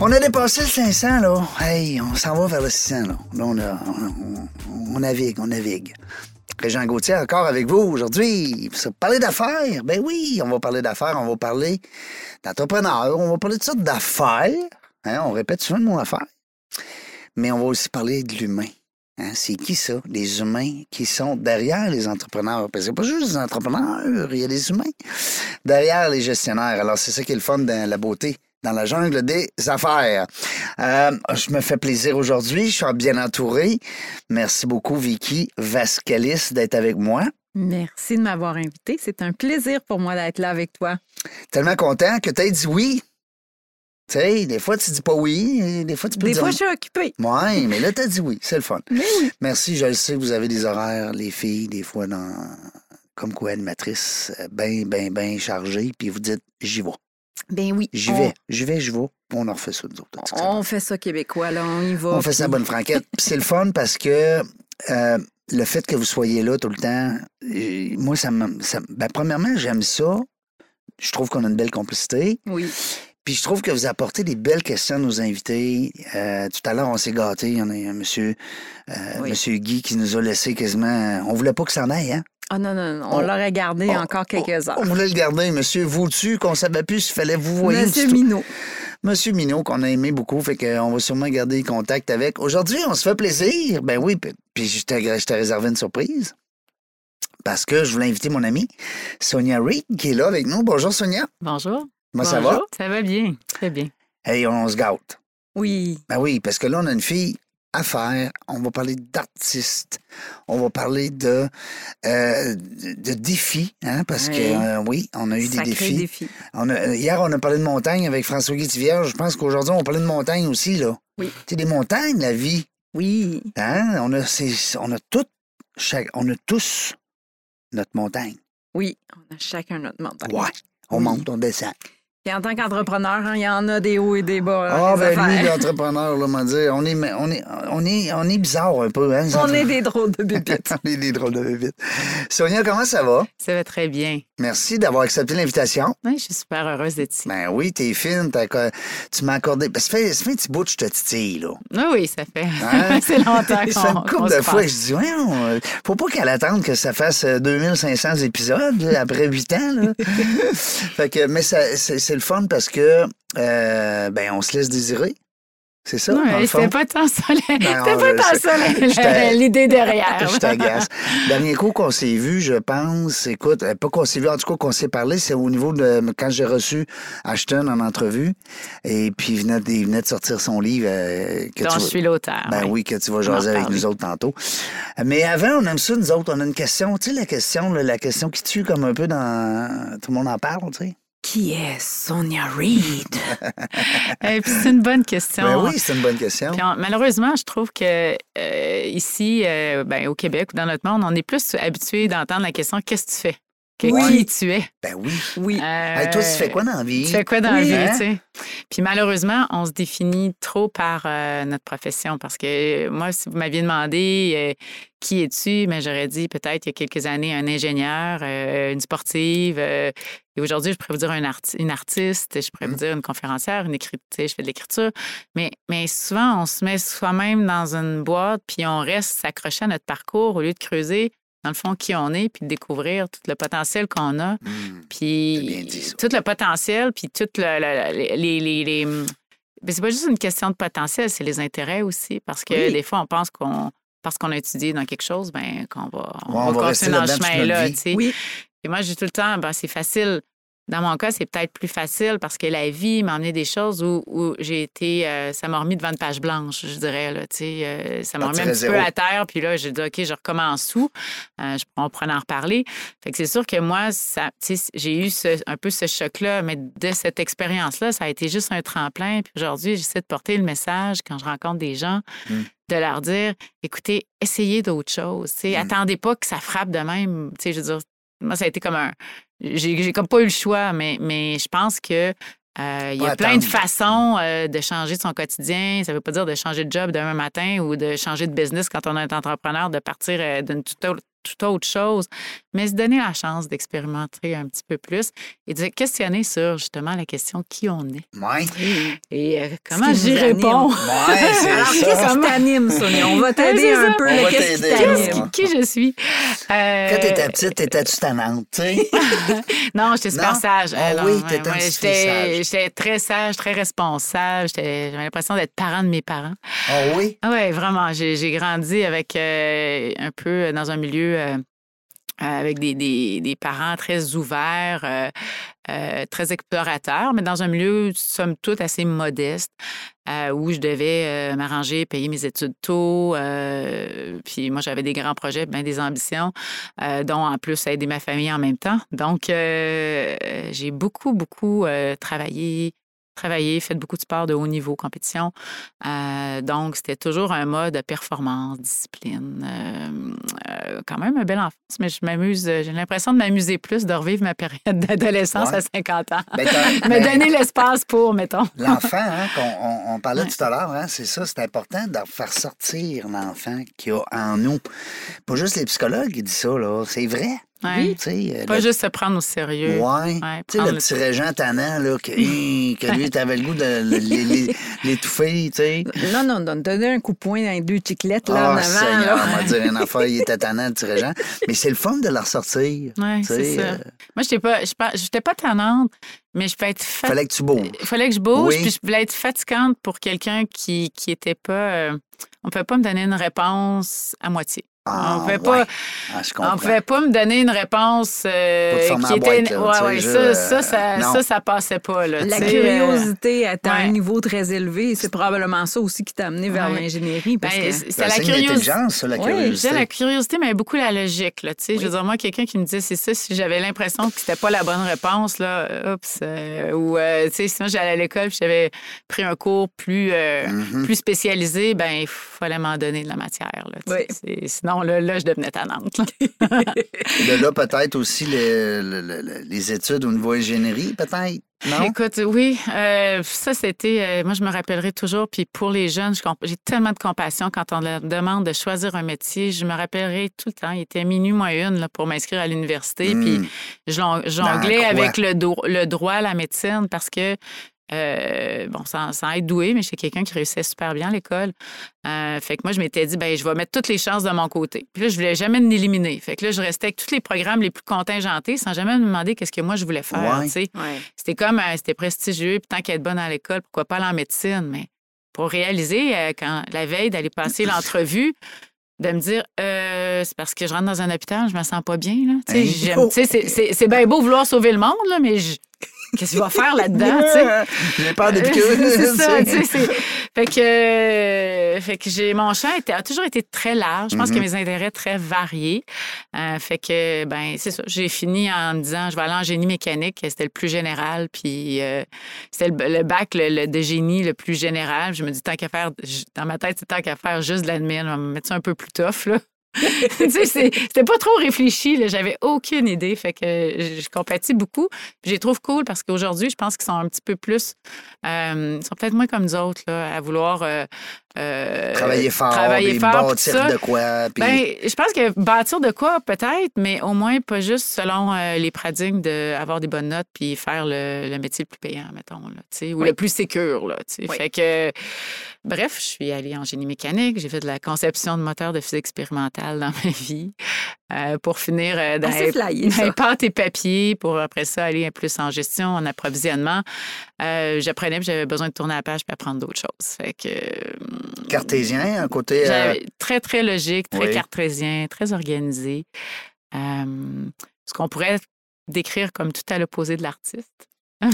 On a dépassé le 500, là. Hey, on s'en va vers le 600, là. Là, on, a- on- on navigue, on navigue. Régent Gauthier, encore avec vous aujourd'hui. Parler d'affaires? Ben oui, on va parler d'affaires, on va parler d'entrepreneurs, on va parler de sortes d'affaires. Hein, on répète souvent le mot affaires. Mais on va aussi parler de l'humain. Hein, c'est qui ça? Les humains qui sont derrière les entrepreneurs? Parce que c'est pas juste des entrepreneurs, il y a des humains derrière les gestionnaires. Alors, c'est ça qui est le fun dans la beauté, dans la jungle des affaires. Euh, je me fais plaisir aujourd'hui. Je suis bien entouré. Merci beaucoup, Vicky Vascalis, d'être avec moi. Merci de m'avoir invité. C'est un plaisir pour moi d'être là avec toi. Tellement content que tu aies dit oui. Tu sais, des fois, tu dis pas oui. Des fois, tu peux Des dire fois, je suis occupée. Ouais, mais là, t'as dit oui. C'est le fun. Mais oui. Merci, je le sais, vous avez des horaires, les filles, des fois, dans, comme quoi animatrice, bien, bien, bien chargée, puis vous dites, j'y vais. Ben oui. J'y on- vais, j'y vais, j'y vais. On en refait ça, nous autres. On fait ça québécois, là. On y va. On fait ça à bonne franquette. C'est le fun parce que euh, le fait que vous soyez là tout le temps, euh, moi, ça me. ça- ben, premièrement, j'aime ça. Je trouve qu'on a une belle complicité. Oui. Puis je trouve que vous apportez des belles questions à nos invités. Euh, tout à l'heure, on s'est gâtés. Il y en a un monsieur, euh, Oui. monsieur Guy qui nous a laissé quasiment. On voulait pas que ça en aille, hein? Ah non, non, non. On, On- l'aurait gardé on- encore quelques heures. On voulait le garder, monsieur Vous-tu, qu'on savait plus s'il fallait vous voyez. Monsieur. Minot. Monsieur Minot, qu'on a aimé beaucoup, fait qu'on va sûrement garder contact avec. Aujourd'hui, on se fait plaisir. Ben oui, puis- puis je t'ai je t'ai réservé une surprise. Parce que je voulais inviter mon amie Sonia Reed, qui est là avec nous. Bonjour Sonia. Bonjour. Comment ça va? Bonjour. Ça va bien, très bien. Hey, on se gâte. Oui. Ben oui, parce que là, on a une fille à faire. On va parler d'artistes. On va parler de, euh, de, défis, hein, parce Oui. que euh, oui, on a eu des défis. défi. On a- hier, on a parlé de montagne avec François Guittivière. Je pense qu'aujourd'hui, on va parler de montagne aussi, là. Oui. C'est des montagnes, la vie. Oui. Hein? On a, c'est- on a toutes, chaque- on a tous notre montagne. Oui. On a chacun notre montagne. Ouais. On Oui. monte, on descend. Et en tant qu'entrepreneur, hein, il y en a des hauts et des bas. Ah, hein, les ben lui, affaires. l'entrepreneur, là, m'a dit, on est, on est, on est, on est bizarre un peu, hein? On est des drôles de bébites. on est des drôles de bébites. Sonia, comment ça va? Ça va très bien. Merci d'avoir accepté l'invitation. Oui, je suis super heureuse d'être ici. Ben oui, t'es fine, tu m'as accordé. Ben, ça, fait, ça fait un petit bout que je te titille, là. Oui, oui, ça fait. Hein? c'est longtemps Ça qu'on une qu'on couple de fois que je dis, voyons, euh, faut pas qu'elle attende que ça fasse euh, 2500 épisodes là, après 8 ans. Là. fait que, mais ça- c'est c'est le fun parce que, euh, ben, on se laisse désirer. C'est ça, Ouais, c'était pas tant ça, Ben, l'idée derrière. Je t'agace. Dernier coup qu'on s'est vu, je pense, écoute, euh, pas qu'on s'est vu, en tout cas qu'on s'est parlé, c'est au niveau de quand j'ai reçu Ashton en entrevue. Et puis il venait de, il venait de sortir son livre. euh, que Dont tu je vas- suis l'auteur. Ben oui, que tu vas jaser avec nous autres tantôt. Mais avant, on aime ça, nous autres. On a une question, tu sais, la question, là, la question qui tue comme un peu dans. Tout le monde en parle, tu sais. Qui est Sonia? Et puis c'est une bonne question. Ben oui, c'est une bonne question. Puis malheureusement, je trouve que euh, ici, euh, ben, au Québec ou dans notre monde, on est plus habitué d'entendre la question qu'est-ce que tu fais? Que Oui. qui tu es? Ben oui. Oui. Hey, toi, tu fais quoi dans la vie? Tu fais quoi dans Oui, la vie, hein? tu sais? Puis malheureusement, on se définit trop par euh, notre profession parce que euh, moi, si vous m'aviez demandé euh, qui es-tu, mais j'aurais dit peut-être il y a quelques années un ingénieur, euh, une sportive. euh, et aujourd'hui, je pourrais vous dire un arti- une artiste, je pourrais Mm. vous dire une conférencière, une écriture, je fais de l'écriture. Mais, mais souvent, on se met soi-même dans une boîte puis on reste s'accrocher à notre parcours au lieu de creuser, dans le fond, qui on est puis de découvrir tout le potentiel qu'on a. Hmm. Puis dit, tout le potentiel, puis tout le, le- le- les, les, les- Mais c'est pas juste une question de potentiel, c'est les intérêts aussi. Parce que Oui. des fois, on pense qu'on parce qu'on a étudié dans quelque chose, ben qu'on va, on Ouais, on va va continuer dans ce notre chemin-là. vie. tu sais. Oui. Et moi, je dis tout le temps, ben, c'est facile Dans mon cas, c'est peut-être plus facile parce que la vie m'a emmené des choses où, où j'ai été. euh, ça m'a remis devant une page blanche, je dirais. Là, euh, ça m'a remis un petit zéro. peu à terre. Puis là, j'ai dit, OK, je recommence où? Euh, je, on pourrait en reparler. Fait que c'est sûr que moi, j'ai eu ce- un peu ce choc-là, mais de cette expérience-là, ça a été juste un tremplin. Puis aujourd'hui, j'essaie de porter le message quand je rencontre des gens, Mm. de leur dire, écoutez, essayez d'autres choses. tu sais, Mm. Attendez pas que ça frappe de même. Je veux dire, moi, ça a été comme un. J'ai comme pas eu le choix, mais, mais je pense que. euh, il y a plein de façons euh, de changer de son quotidien. Ça veut pas dire de changer de job demain matin ou de changer de business quand on est entrepreneur, de partir euh, d'une toute autre chose, mais se donner la chance d'expérimenter un petit peu plus et de se questionner sur justement la question qui on est Ouais. et euh, comment j'y réponds? Ouais, c'est Alors, qu'est-ce qui t'anime, Sonia? On va t'aider un peu. On va Qu'est-ce qui t'aider, je suis? Euh, Quand t'étais petite, t'étais-tu tannante, tu sais? Non, j'étais super Non? sage. Ah non, oui, t'étais ouais, j'étais- sage. J'étais très sage, très responsable. J'étais- J'avais l'impression d'être parent de mes parents. Oh oui? Oui, vraiment. J'ai j'ai grandi avec euh, un peu dans un milieu euh, avec des, des- parents très ouverts, euh, euh, très explorateurs, mais dans un milieu, somme toute, assez modeste, euh, où je devais m'arranger, payer mes études tôt. puis moi, j'avais des grands projets, bien des ambitions, dont en plus aider ma famille en même temps. Donc, j'ai beaucoup, beaucoup travaillé travaillé, fait beaucoup de sport de haut niveau, compétition. Euh, donc, c'était toujours un mode de performance, discipline. Euh, euh, quand même un bel enfance, mais je m'amuse, j'ai l'impression de m'amuser plus, de revivre ma période d'adolescence Ouais. à 50 ans. Ben, Me ben, donner l'espace pour, mettons. L'enfant, hein, qu'on on, on parlait Ouais. tout à l'heure, hein, c'est ça, c'est important de faire sortir l'enfant qu'il y a en nous. Pas juste les psychologues qui disent ça, là. C'est vrai. Ouais. Tu sais, euh, Pas le- juste se prendre au sérieux. Ouais. Ouais, tu sais, le le petit régent tannant, là, que, que lui, t'avais le goût de l'étouffer, tu sais. Non, non, non, donner un coup de poing dans les deux chiclettes là, en Ah, avant. Seigneur, là. on va dire une affaire, il était tannant, le petit régent. Mais c'est le fun de le ressortir. Sais, c'est ça. euh, Moi, je n'étais pas, je pas, j'étais pas tannante, mais je peux être fat- fallait que tu bouges. Il fallait que je bouge, Oui. puis je voulais être fatigante pour quelqu'un qui qui était pas. euh, on ne pouvait pas me donner une réponse à moitié. Ah, on pouvait ouais. pas. Ah, On pouvait pas me donner une réponse euh, qui la était. boîte, là, ouais, ouais, ça, ça, ça, euh, ça, ça passait pas. Là, La euh, curiosité atteint ouais. un niveau très élevé. C'est probablement ça aussi qui t'a amené vers l'ingénierie. Parce ben, que... c'est la signe curiosité. la Oui, curiosité. la curiosité, mais beaucoup la logique. Là, tu sais. Je veux dire, moi, quelqu'un qui me disait c'est ça, si j'avais l'impression que c'était pas la bonne réponse, là, oups, euh, ou, euh, tu sais, sinon j'allais à l'école j'avais pris un cours plus, euh, Mhm. plus spécialisé, ben il fallait m'en donner de la matière. Là, sais. Sinon, là, là, je devenais tannante. là. De là, peut-être aussi le- le- le- le- les études au niveau ingénierie, peut-être. Non? Écoute, oui, euh, ça, c'était. euh, moi, je me rappellerai toujours. Puis pour les jeunes, je j'ai tellement de compassion quand on leur demande de choisir un métier. Je me rappellerai tout le temps. Il était minuit moins une là, pour m'inscrire à l'université. Hmm. Puis je jon- jonglais avec le, do- le droit, la médecine, parce que. Euh, bon, sans, sans être doué, mais j'étais quelqu'un qui réussissait super bien à l'école. Euh, fait que moi, je m'étais dit, ben, je vais mettre toutes les chances de mon côté. Puis là, je voulais jamais m'éliminer. Fait que là, je restais avec tous les programmes les plus contingentés sans jamais me demander qu'est-ce que moi, je voulais faire. Ouais. Ouais. C'était comme, euh, c'était prestigieux, puis tant qu'être bonne à l'école, pourquoi pas aller en médecine? Mais pour réaliser, quand la veille d'aller passer l'entrevue, de me dire, euh, c'est parce que je rentre dans un hôpital, je me sens pas bien. Là. Tu sais, Hein? c'est c'est bien beau vouloir sauver le monde, là, mais je- qu'est-ce que tu vas faire là-dedans? tu sais? J'ai peur des piqûres. c'est ça, tu sais. Fait que, euh, fait que j'ai, mon champ a toujours été très large. Je pense que mes intérêts très variés. Euh, fait que, ben, c'est ça. J'ai fini en me disant, je vais aller en génie mécanique. C'était le plus général. Puis, euh, c'était le, le bac le, le- de génie le plus général. Je me dis, tant qu'à faire, je- dans ma tête, c'est tant qu'à faire juste de l'admin. On va me mettre ça un peu plus tough, là. Tu sais, c'est- c'était pas trop réfléchi. J'avais aucune idée. Fait que je, compatis beaucoup. Puis je les trouve cool parce qu'aujourd'hui, je pense qu'ils sont un petit peu plus. euh, ils sont peut-être moins comme nous autres, là, à vouloir. euh, euh, Travailler fort, Travailler puis fort, bâtir de quoi. Puis... Ben, je pense que bâtir de quoi, peut-être, mais au moins pas juste selon les paradigmes d'avoir des bonnes notes puis faire le, le métier le plus payant, mettons, là, ou Oui. le plus sécure. Là, tu sais. Oui. Fait que, bref, je suis allée en génie mécanique, j'ai fait de la conception de moteurs de physique expérimentale dans ma vie euh, pour finir euh, dans, les- flyé, dans ça. les pâtes et papiers, pour après ça aller plus en gestion, en approvisionnement. Euh, J'apprenais, puis j'avais besoin de tourner la page puis apprendre d'autres choses. Fait que, euh, Cartésien, un côté. Très, très logique, très oui. cartésien, très organisé. Ce qu'on pourrait décrire comme tout à l'opposé de l'artiste.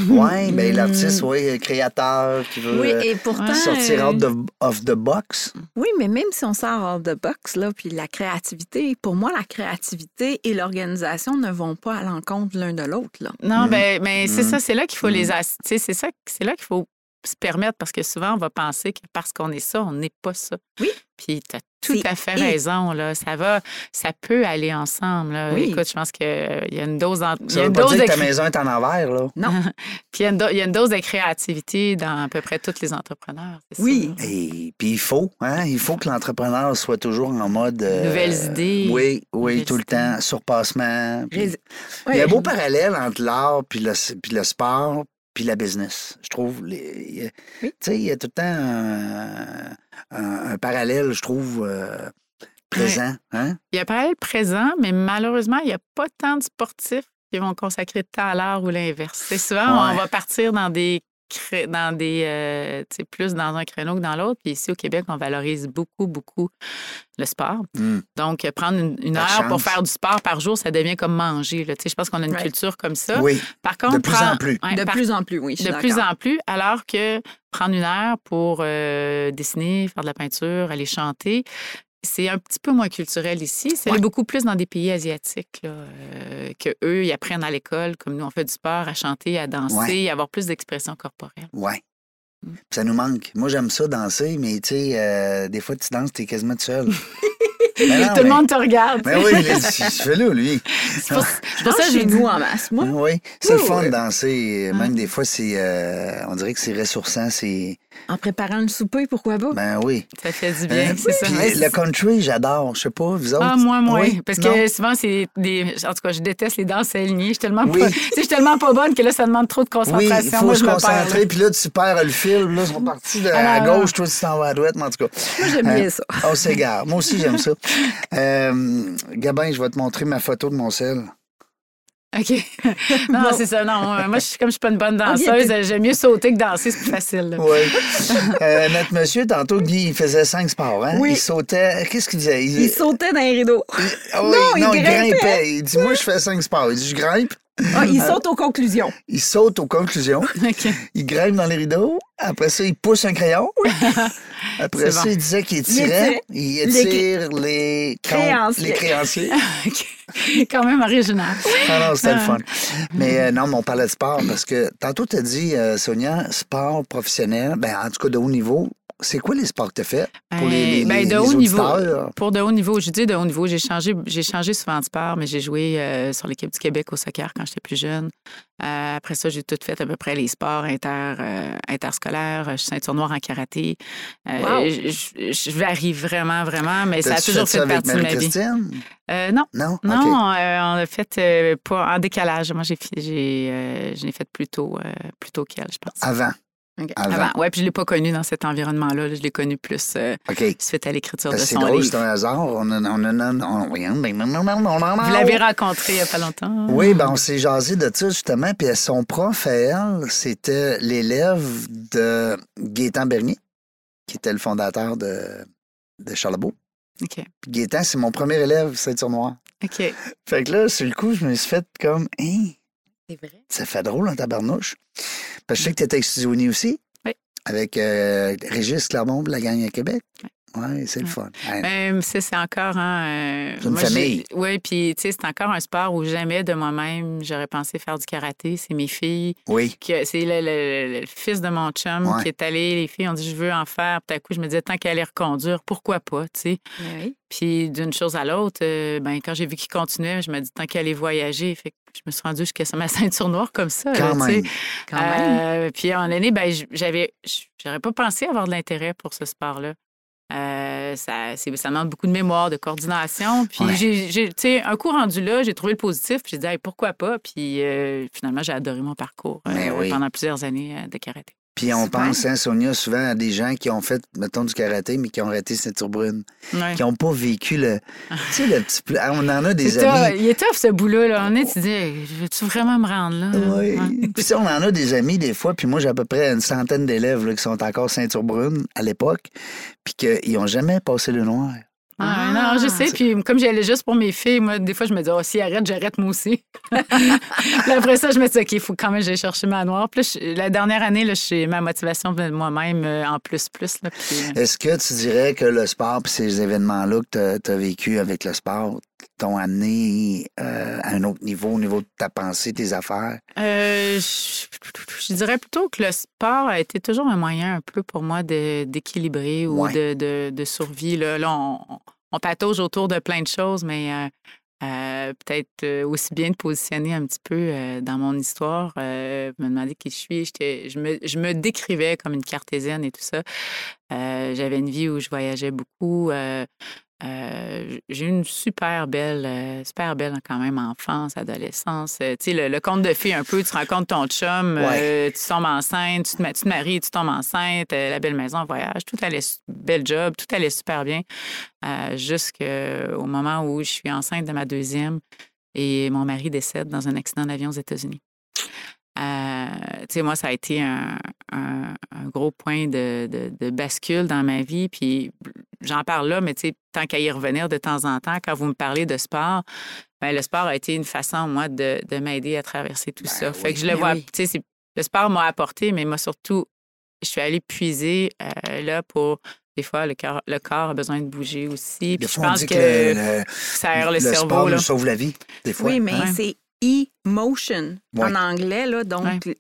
Oui, mais l'artiste, oui, créateur qui veut Oui, euh, et pourtant. sortir euh, out of, of the box. Oui, mais même si on sort hors de box, là, puis la créativité, pour moi, la créativité et l'organisation ne vont pas à l'encontre l'un de l'autre. là. Non, Mhm. ben, mais c'est Mhm. ça, c'est là qu'il faut les ass- tu sais, c'est ça, c'est là qu'il faut se permettre parce que souvent on va penser que parce qu'on est ça, on n'est pas ça. Oui. Puis tu as tout à fait raison là, ça va ça peut aller ensemble là. Oui. Écoute, je pense que euh, il y a une dose en- il y Ça a veut une pas dose dire de que ta maison est en envers, là. Non. puis il y a une do- il y a une dose de créativité dans à peu près tous les entrepreneurs, c'est Oui. ça. Et puis il faut, hein, il faut que l'entrepreneur soit toujours en mode... euh, Nouvelles idées. Oui, oui, Nouvelles tout le idées. temps, surpassement. puis- Il y a un beau parallèle entre l'art puis le, puis le sport puis la business. Je trouve, les- il y a- Oui. tu sais, il y a tout le temps un, un- un parallèle, je trouve, euh, présent. Hein? Il y a un parallèle présent, mais malheureusement, il n'y a pas tant de sportifs qui vont consacrer de temps à l'art ou l'inverse. C'est souvent, Ouais. on va partir dans des cré- dans des euh, plus dans un créneau que dans l'autre. Puis ici au Québec, on valorise beaucoup, beaucoup le sport. Hmm. Donc, prendre une, heure pour faire du sport par jour, ça devient comme manger. Là. Tu sais, Je pense qu'on a une culture comme ça. Oui, Par contre, de plus prendre- en plus. Ouais, De par- plus en plus, oui. De plus en plus, alors que prendre une heure pour euh, dessiner, faire de la peinture, aller chanter, c'est un petit peu moins culturel ici. C'est Ouais. beaucoup plus dans des pays asiatiques là, euh, que eux, ils apprennent à l'école, comme nous, on fait du sport, à chanter, à danser, Ouais. à avoir plus d'expression corporelle. ouais. Mm. Ça nous manque. Moi, j'aime ça danser, mais tu sais, euh, des fois, tu danses, tu es quasiment tout seul. Non, Tout le mais- monde te regarde. Mais oui, il se fait là, lui. C'est pour, pour Ça, que je dis- nous en masse, moi. Oui, c'est le Oui, fun oui. de danser. Même des fois, c'est, euh, on dirait que c'est ressourçant. C'est, En préparant le souper, pourquoi pas? ben oui. Ça fait du bien, Hein? c'est ça. Le country, j'adore. Je sais pas, vous autres? Ah, moi, moi. Oui? Parce Non? que souvent, c'est des. En tout cas, je déteste les danses alignées. Je suis tellement, Oui. pas... je suis tellement pas bonne que là, ça demande trop de Oui, concentration. il faut Moi, se je concentrer. Puis là, tu perds le fil. Là, ils sont partis de, Ah, à gauche, toi, tu t'en vas à droite. Mais en tout cas. Moi, j'aime Hein? bien ça. On s'égare. Moi aussi, j'aime ça. Euh, Gabin, je vais te montrer ma photo de mon sel. OK. non, Bon. c'est ça. Non, euh, moi, je comme je suis pas une bonne danseuse, t'es- j'aime mieux sauter que danser, c'est plus facile. là. Oui. Euh, notre monsieur, tantôt, Guy, il faisait cinq sports. Hein? Oui. Il sautait. Qu'est-ce qu'il disait? Il sautait dans les rideaux. Ah oui, Non, il non, il grimpait. grimpait. Il dit, moi, je fais cinq sports. Il dit, je grimpe. Ah, il saute aux conclusions. Il saute aux conclusions. OK. Il grimpe dans les rideaux. Après ça, il pousse un crayon. Après ça, bon. il disait qu'il étirait. Il étire les, Créanciers. les créanciers. Quand même original. Ah non, c'était le Ah. fun. Mais euh, non, mais on parlait de sport parce que tantôt, tu as dit, euh, Sonia, sport professionnel, ben, en tout cas de haut niveau. C'est quoi les sports que tu as fait pour les, les, Ben, les- de les haut niveau. Pour de haut niveau, je dis de haut niveau, j'ai changé, j'ai changé souvent de sport, mais j'ai joué euh, sur l'équipe du Québec au soccer quand j'étais plus jeune. Euh, après ça, j'ai tout fait à peu près les sports inter, euh, interscolaires. Je suis ceinture noire en karaté. Euh, Wow. je, varie vraiment, vraiment, mais ça a toujours fait partie de ma vie. Euh, non. Non? Non, euh, on a fait euh, pas en décalage. Moi, j'ai, j'ai, euh, je l'ai fait plus tôt, euh, plus tôt qu'elle, je pense. Avant? Avant. Avant. Ouais, puis je l'ai pas connu dans cet environnement-là. là. Je l'ai connu plus euh, suite à l'écriture de C'est son drôle, c'est livre. un hasard. On a, on Vous l'avez rencontré il y a pas longtemps. Oui, ben on s'est jasé de ça justement. Puis son prof à elle, c'était l'élève de Gaétan Bernier, qui était le fondateur de, de Charlebourg. OK. Puis Gaétan, c'est mon premier élève, ceinture-noire. OK. Fait que là, sur le coup, je me suis fait comme, hein, C'est vrai? ça fait drôle en tabarnouche. Parce que je sais que tu étais avec aussi. Oui. Avec euh, Régis Clermont de la gang à Québec. Oui. Oui, c'est le Ouais. fun. Même si c'est encore un. C'est une famille. Oui, puis tu sais, c'est encore un sport où jamais de moi-même j'aurais pensé faire du karaté. C'est mes filles. Oui. C'est le, le- le fils de mon chum Ouais. qui est allé. Les filles ont dit je veux en faire. Puis à coup, je me disais tant qu'elle allait reconduire, pourquoi pas, tu sais. Oui. Puis d'une chose à l'autre, euh, ben, quand j'ai vu qu'il continuait, je me dis tant qu'elle allait voyager. Fait que je me suis rendue jusqu'à ma ceinture noire comme ça. Quand même. Quand même. Euh, puis à un moment donné, ben, j'avais, j'aurais pas pensé avoir de l'intérêt pour ce sport-là. Euh, ça, c'est- ça demande beaucoup de mémoire, de coordination. Puis Ouais. j'ai, j'ai- tu sais, un coup rendu là, j'ai trouvé le positif. Puis j'ai dit, Hey, pourquoi pas? Puis euh, finalement, j'ai adoré mon parcours euh, Ben oui. pendant plusieurs années euh, de karaté. Puis on Super. pense, hein, Sonia, souvent à des gens qui ont fait, mettons, du karaté, mais qui ont arrêté ceinture brune, Ouais. qui n'ont pas vécu le. tu sais, le petit. pla- On en a des tough. amis. Il est tough, ce boulot là On est, tu dis, Hey, veux-tu vraiment me rendre là? Oui. Ouais. Puis on en a des amis des fois, puis moi j'ai à peu près une centaine d'élèves qui sont encore ceinture brune à l'époque, puis qu'ils n'ont jamais passé le noir. Ah, non, je sais. Puis comme j'y allais juste pour mes filles, moi, des fois, je me dis, oh, si arrête, j'arrête moi aussi. puis après ça, je me dis, OK, il faut quand même que j'aille chercher ma noire. Puis là, la dernière année, là, je- ma motivation venait de moi-même euh, en plus, plus. Là, puis, euh, Est-ce que tu dirais que le sport et ces événements-là que tu as, vécu avec le sport t'ont amené euh, à un autre niveau, au niveau de ta pensée, tes affaires? Euh, je, je dirais plutôt que le sport a été toujours un moyen un peu pour moi d'équilibrer ou Ouais. de, de- de survie. Là, Là, on, on patauge autour de plein de choses, mais euh, euh, peut-être aussi bien de positionner un petit peu euh, dans mon histoire, euh, me demander qui je suis. Je me, je me décrivais comme une cartésienne et tout ça. J'avais une vie où je voyageais beaucoup. Euh, j'ai eu une super belle, euh, super belle quand même enfance, adolescence. Euh, tu sais, le, le conte de fées un peu, tu rencontres ton chum, tu tombes enceinte, tu te, tu te maries, tu tombes enceinte, la belle maison, voyage, tout allait, bel job, tout allait super bien. Jusqu'au moment où je suis enceinte de ma deuxième et mon mari décède dans un accident d'avion aux États-Unis. Euh, tu sais, moi, ça a été un, un- un gros point de, de- de bascule dans ma vie. Puis j'en parle là, mais tu sais, tant qu'à y revenir de temps en temps, quand vous me parlez de sport, ben, le sport a été une façon, moi, de, de m'aider à traverser tout Ben ça. oui, fait que je le ben vois, oui. tu sais, le sport m'a apporté, mais moi, surtout, je suis allée puiser euh, là pour. Des fois, le corps, le corps a besoin de bouger aussi. Des Puis je fois, on pense dit que, que le, le- ça aère le, le cerveau. sport là. nous sauve la vie, des fois. Oui, mais Ouais. c'est e-motion Ouais. en anglais. Là, donc, Ouais.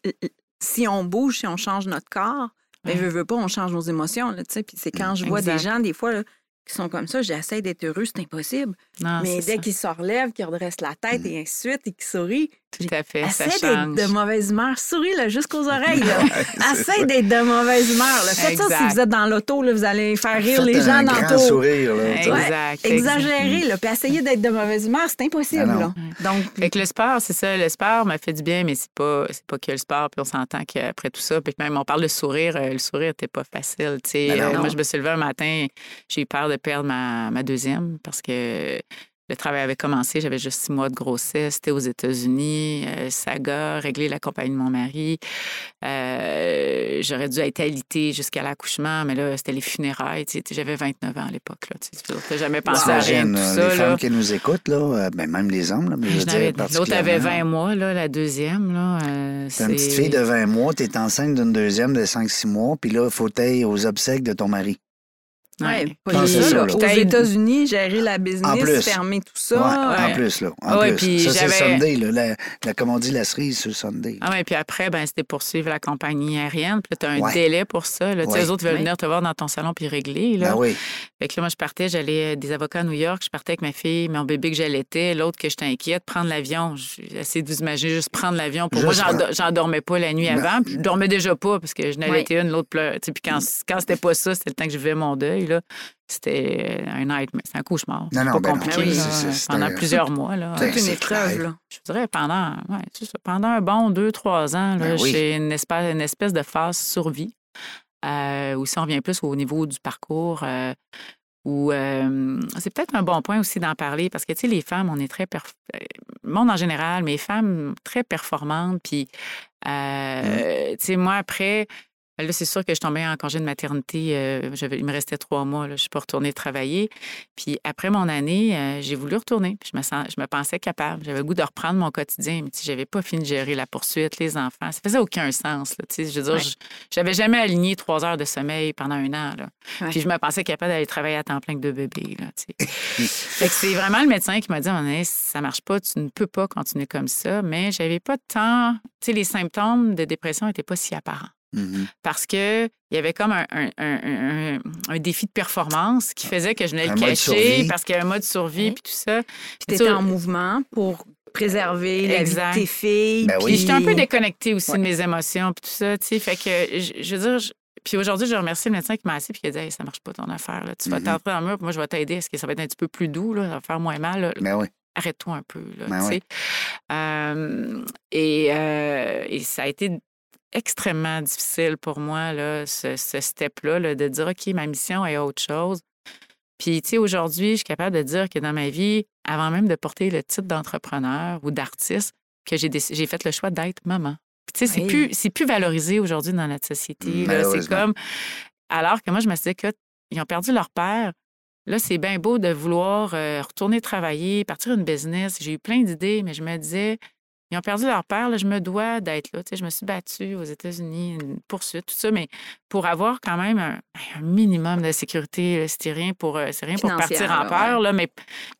si on bouge, si on change notre corps, ben, Ouais. veux, veux pas, on change nos émotions. Là, tu sais. Puis c'est quand je vois des gens, des fois, là, qui sont comme ça, j'essaie d'être heureux, c'est impossible. Non, mais dès qu'ils se relèvent, qu'ils redressent la tête et ainsi de suite et qu'ils sourient, Tout à fait, ça essaie d'être de mauvaise humeur. Souris là, jusqu'aux oreilles. Là. essaie d'être de mauvaise humeur. là. Faites ça si vous êtes dans l'auto, vous allez faire rire Faites les gens un dans grand l'auto. sourire. Là. Ouais, Exact. Exagérer, là, puis essayer d'être de mauvaise humeur, c'est impossible. Ah là. Donc, Fait que le sport, c'est ça. Le sport m'a fait du bien, mais c'est pas, c'est pas que le sport. Puis on s'entend qu'après tout ça, puis même on parle de sourire, euh, le sourire n'était pas facile. tu sais. Ben non. Euh, moi, je me suis levée un matin, j'ai eu peur de perdre ma, ma deuxième parce que le travail avait commencé. J'avais juste six mois de grossesse. C'était aux États-Unis. euh, saga, régler la compagnie de mon mari. Euh, j'aurais dû être alitée jusqu'à l'accouchement, mais là, c'était les funérailles. tu sais. J'avais 29 ans à l'époque. tu sais. T'as jamais pensé à rien de tout euh, ça. les là. femmes qui nous écoutent, là, ben, même les hommes, là, mais je veux dire, L'autre avait particulièrement. 20 mois, là, la deuxième. Là, euh, T'as une petite fille de 20 mois, t'es enceinte d'une deuxième de 5-6 mois, puis là, faut aux obsèques de ton mari. Ouais. pas juste ça, là. Aux États-Unis, gérer la En business, plus. fermer tout Ouais, ça. En plus, là. En Ouais, plus. ça, c'est Sunday, là. La, la- comme on dit, la cerise sur Sunday. Ah ouais, puis après, ben, c'était poursuivre la compagnie aérienne. Puis là, tu as un Ouais. délai pour ça. Là. Eux autres veulent Ouais. venir te voir dans ton salon puis régler. Là. Ben oui. Fait que là, moi, je partais, j'allais euh, des avocats à New York, je partais avec ma fille, mon bébé que j'allaitais, l'autre que j'étais inquiète, prendre l'avion. J'ai essayé d'imaginer juste prendre l'avion. Pour Juste moi, j'en, prendre- j'en dormais pas la nuit Ben- avant. Puis je dormais déjà pas parce que je n'allaitais Ouais. une, l'autre pleurait. Puis quand, quand c'était pas ça, c'était le temps que je vivais mon deuil. Là. C'était un nightmare, c'était un cauchemar. Non, non, pas ben non, compliqué. oui, là, c'est- c'est- pendant plusieurs mois. Là. C'est- C'est une c'est épreuve, là. Je dirais pendant, ouais, c'est ça, pendant un bon deux, trois ans, là, Ben oui. j'ai une espèce, une espèce de phase survie. Euh, ou si on revient plus au niveau du parcours, euh, où euh, c'est peut-être un bon point aussi d'en parler parce que, tu sais, les femmes, on est très... perf- euh, Le monde en général, mais les femmes très performantes. Puis, euh, tu sais, moi, après... Là, c'est sûr que je tombais en congé de maternité. euh, il me restait trois mois. Là, je ne suis pas retournée travailler. Puis après mon année, euh, j'ai voulu retourner. Puis je me, sens, je me pensais capable. J'avais le goût de reprendre mon quotidien. Mais je n'avais pas fini de gérer la poursuite, les enfants. Ça faisait aucun sens. Là, je veux dire, Ouais. je n'avais jamais aligné trois heures de sommeil pendant un an. Là. Ouais. Puis je me pensais capable d'aller travailler à temps plein avec deux bébés. Là, fait que c'est vraiment le médecin qui m'a dit, moment donné, ça marche pas, tu ne peux pas continuer comme ça. Mais j'avais pas. Tu sais, les symptômes de dépression n'étaient pas si apparents Mhm. parce que il y avait comme un, un- un- un- un défi de performance qui faisait que je venais Un le cacher parce qu'il y a un mode survie Oui. puis tout ça. Puis t'étais en mouvement pour préserver la vie Exact. de tes filles. Ben oui. Puis j'étais un peu déconnectée aussi Ouais. de mes émotions puis tout ça, tu sais, fait que je, je veux dire je- puis aujourd'hui, je remercie le médecin qui m'a assis puis qui a dit hey, ça marche pas ton affaire là. Tu vas Mhm. t'entrer dans le mur, puis moi je vais t'aider, est-ce que ça va être un petit peu plus doux là, ça va faire moins mal là. Ben oui. arrête-toi un peu. Là, Ben. Euh, et, euh, et ça a été extrêmement difficile pour moi, là, ce, ce step-là, là, de dire, OK, ma mission est autre chose. Puis, tu sais, aujourd'hui, je suis capable de dire que dans ma vie, avant même de porter le titre d'entrepreneur ou d'artiste, que j'ai fait le choix d'être maman. Puis, tu sais, c'est Oui. plus, c'est plus valorisé aujourd'hui dans notre société. là. C'est comme... Alors que moi, je me suis dit que ils ont perdu leur père, là, c'est bien beau de vouloir euh, retourner travailler, partir une business. J'ai eu plein d'idées, mais je me disais, ils ont perdu leur père, là, je me dois d'être là. Tu sais, je me suis battue aux États-Unis, une poursuite, tout ça, mais pour avoir quand même un, un minimum de sécurité, là, c'est rien pour, euh, c'est rien pour partir en peur, là, mais,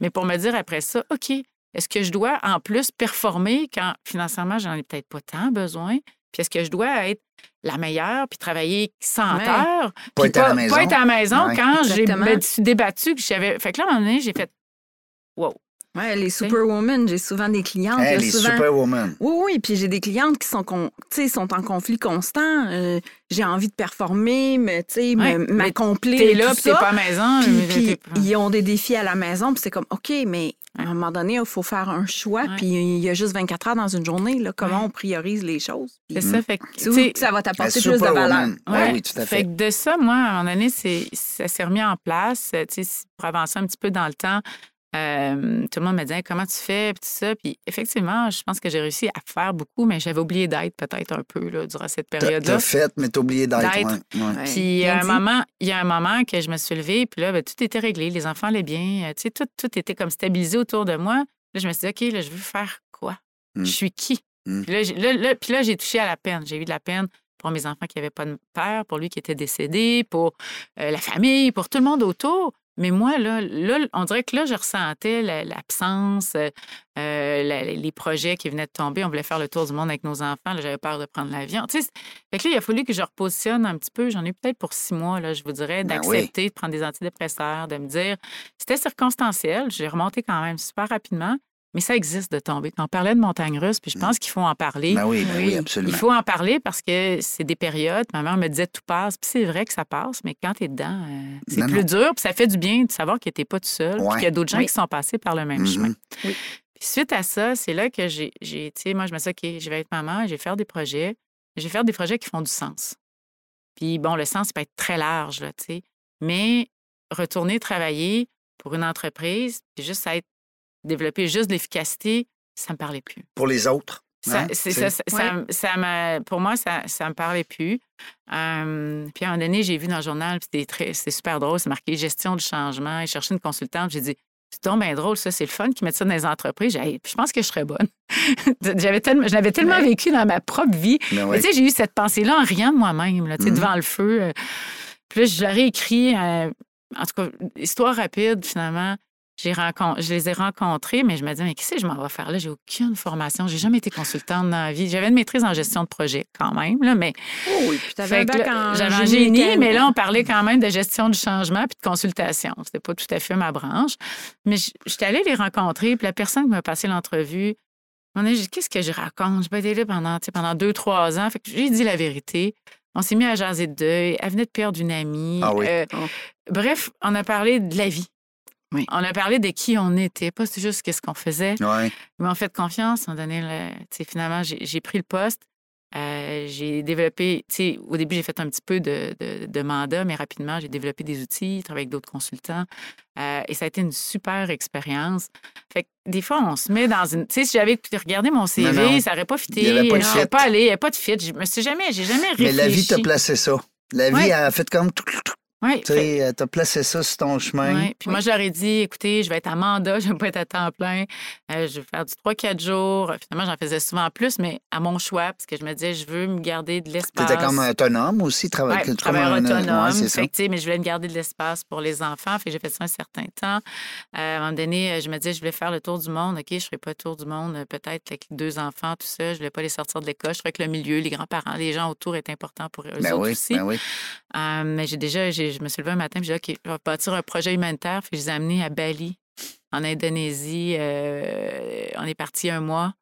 mais pour me dire après ça, OK, est-ce que je dois en plus performer quand financièrement, j'en ai peut-être pas tant besoin? Puis est-ce que je dois être la meilleure puis travailler 100 Ouais. heures? Pas puis être à la maison. Pas être à la maison Ouais. quand j'ai me suis débattue que j'avais. Fait que là, à un moment donné, j'ai fait Wow. Ouais, les superwomen, j'ai souvent des clientes. Hey, les souvent... superwomen. Oui, oui, puis j'ai des clientes qui sont, con- sont en conflit constant. Euh, j'ai envie de performer, mais tu sais, Ouais, m'accomplir. T'es là tout puis t'es pas à la maison. Puis, pas- ils ont des défis à la maison, puis c'est comme, OK, mais à un moment donné, il faut faire un choix, puis il y a juste 24 heures dans une journée. Là, comment Ouais. on priorise les choses? C'est ça. Fait que, ça va t'apporter plus de valeur. superwoman. Ouais, Ouais. oui, tout à Fait fait. que de ça, moi, à un moment donné, ça s'est remis en place. euh, Tu sais, pour avancer un petit peu dans le temps, euh, tout le monde me disait comment tu fais, puis tout ça. Puis effectivement, je pense que j'ai réussi à faire beaucoup, mais j'avais oublié d'être peut-être un peu là, durant cette période-là. t'as fait, mais t'as oublié d'être. D'être. ouais, ouais. Ouais, Puis il y, a un moment, il y a un moment que je me suis levée, puis là, ben, tout était réglé, les enfants allaient bien, euh, tu sais, tout, tout était comme stabilisé autour de moi. Là, je me suis dit, OK, là, je veux faire quoi? Mm. Je suis qui? Mm. Puis là, j'ai- là, là- puis là, j'ai touché à la peine. J'ai eu de la peine pour mes enfants qui n'avaient pas de père, pour lui qui était décédé, pour euh, la famille, pour tout le monde autour. Mais moi, là, là, on dirait que là, je ressentais la- l'absence, euh, euh, les projets qui venaient de tomber. On voulait faire le tour du monde avec nos enfants. J'avais peur de prendre l'avion. Tu sais, fait que là, il a fallu que je repositionne un petit peu. J'en ai eu peut-être pour six mois, là, je vous dirais, Ben d'accepter de prendre des antidépresseurs, de me dire, c'était circonstanciel. J'ai remonté quand même super rapidement. Mais ça existe de tomber. Quand on parlait de montagne russe, puis je pense qu'il faut en parler. Ben oui, ben oui, Oui. absolument. Il faut en parler parce que c'est des périodes. Ma mère me disait tout passe. Puis c'est vrai que ça passe, mais quand tu es dedans, euh, c'est plus non. dur. Puis ça fait du bien de savoir que tu n'es pas tout seul. Puis qu'il y a d'autres gens Oui. qui sont passés par le même chemin. Oui. Puis suite à ça, c'est là que j'ai, j'ai- tu sais, moi, je me suis dit, OK, je vais être maman, je vais faire des projets. Je vais faire des projets qui font du sens. Puis bon, le sens peut être très large, là, tu sais. Mais retourner travailler pour une entreprise, puis juste être, développer juste l'efficacité, ça me parlait plus. Pour les autres. Ça, hein, c'est, c'est- ça, ça, ça me- ça me- pour moi, ça ne me parlait plus. Euh, puis à un moment donné, j'ai vu dans le journal, c'était, super drôle, c'est marqué gestion du changement. Ils cherchaient une consultante. J'ai dit, c'est donc bien drôle, ça, c'est le fun qu'ils mettent ça dans les entreprises. Hey, je pense que je serais bonne. J'avais tellement, je l'avais tellement Ouais. vécu dans ma propre vie. Mais tu sais, j'ai eu cette pensée-là en riant de moi-même, tu sais, Mhm. devant le feu. euh. Puis là, je leur ai écrit, euh, en tout cas, histoire rapide, finalement. J'ai rencon- je les ai rencontrés, mais je me dis, mais qu'est-ce que je m'en vais faire là? J'ai aucune formation. J'ai jamais été consultante dans la vie. J'avais une maîtrise en gestion de projet quand même, là, mais Oh oui, puis t'avais fait un que bac là, en j'avais un génie, mais là, on parlait quand même de gestion du changement puis de consultation. C'était pas tout à fait ma branche. Mais j'étais allée les rencontrer, puis la personne qui m'a passé l'entrevue, on a dit, qu'est-ce que je raconte? J'ai pas été là pendant, tu sais, pendant deux, trois ans. Fait que j'ai dit la vérité. On s'est mis à jaser de deuil. Elle venait de perdre une amie. Ah oui. Euh, Oh. Bref, on a parlé de la vie. Oui. On a parlé de qui on était, pas juste qu'est-ce qu'on faisait. Ouais. Ils m'ont fait confiance, m'ont donné le. Finalement, j'ai pris le poste. Euh, j'ai développé, tu sais, au début, j'ai fait un petit peu de, de, de mandat, mais rapidement, j'ai développé des outils, travaillé avec d'autres consultants. Euh, et ça a été une super expérience. Fait que des fois, on se met dans une. Tu sais, si j'avais regardé mon CV, Non, non. ça n'aurait pas fité. Il y avait pas de pas allé, il n'y a pas de fit. Je me suis jamais, j'ai jamais réfléchi. Mais la vie t'a placé ça. La vie Ouais. a fait comme. Tu sais, elle t'a placé ça sur ton chemin. Ouais. Puis moi, ai dit, écoutez, je vais être à mandat, je ne vais pas être à temps plein. Euh, je vais faire du 3-4 jours. Finalement, j'en faisais souvent plus, mais à mon choix, parce que je me disais, je veux me garder de l'espace. T'étais comme autonome aussi, travail, Ouais, travailleur un- autonome. Ouais, c'est ça. Fait que, tu sais, mais je voulais me garder de l'espace pour les enfants. Fait que j'ai fait ça un certain temps. Euh, à un moment donné, euh, je me disais, je voulais faire le tour du monde. OK, je ne ferai pas le tour du monde, euh, peut-être avec deux enfants, tout ça. Je ne voulais pas les sortir de l'école. Je trouvais que le milieu, les grands-parents, les gens autour étaient importants pour eux Ben autres oui, aussi. ben oui. Euh, mais j'ai déjà, j'ai- je me suis levée un matin et j'ai dit, OK, je vais bâtir un projet humanitaire. Puis je les ai amenés à Bali, en Indonésie. Euh, on est parti un mois.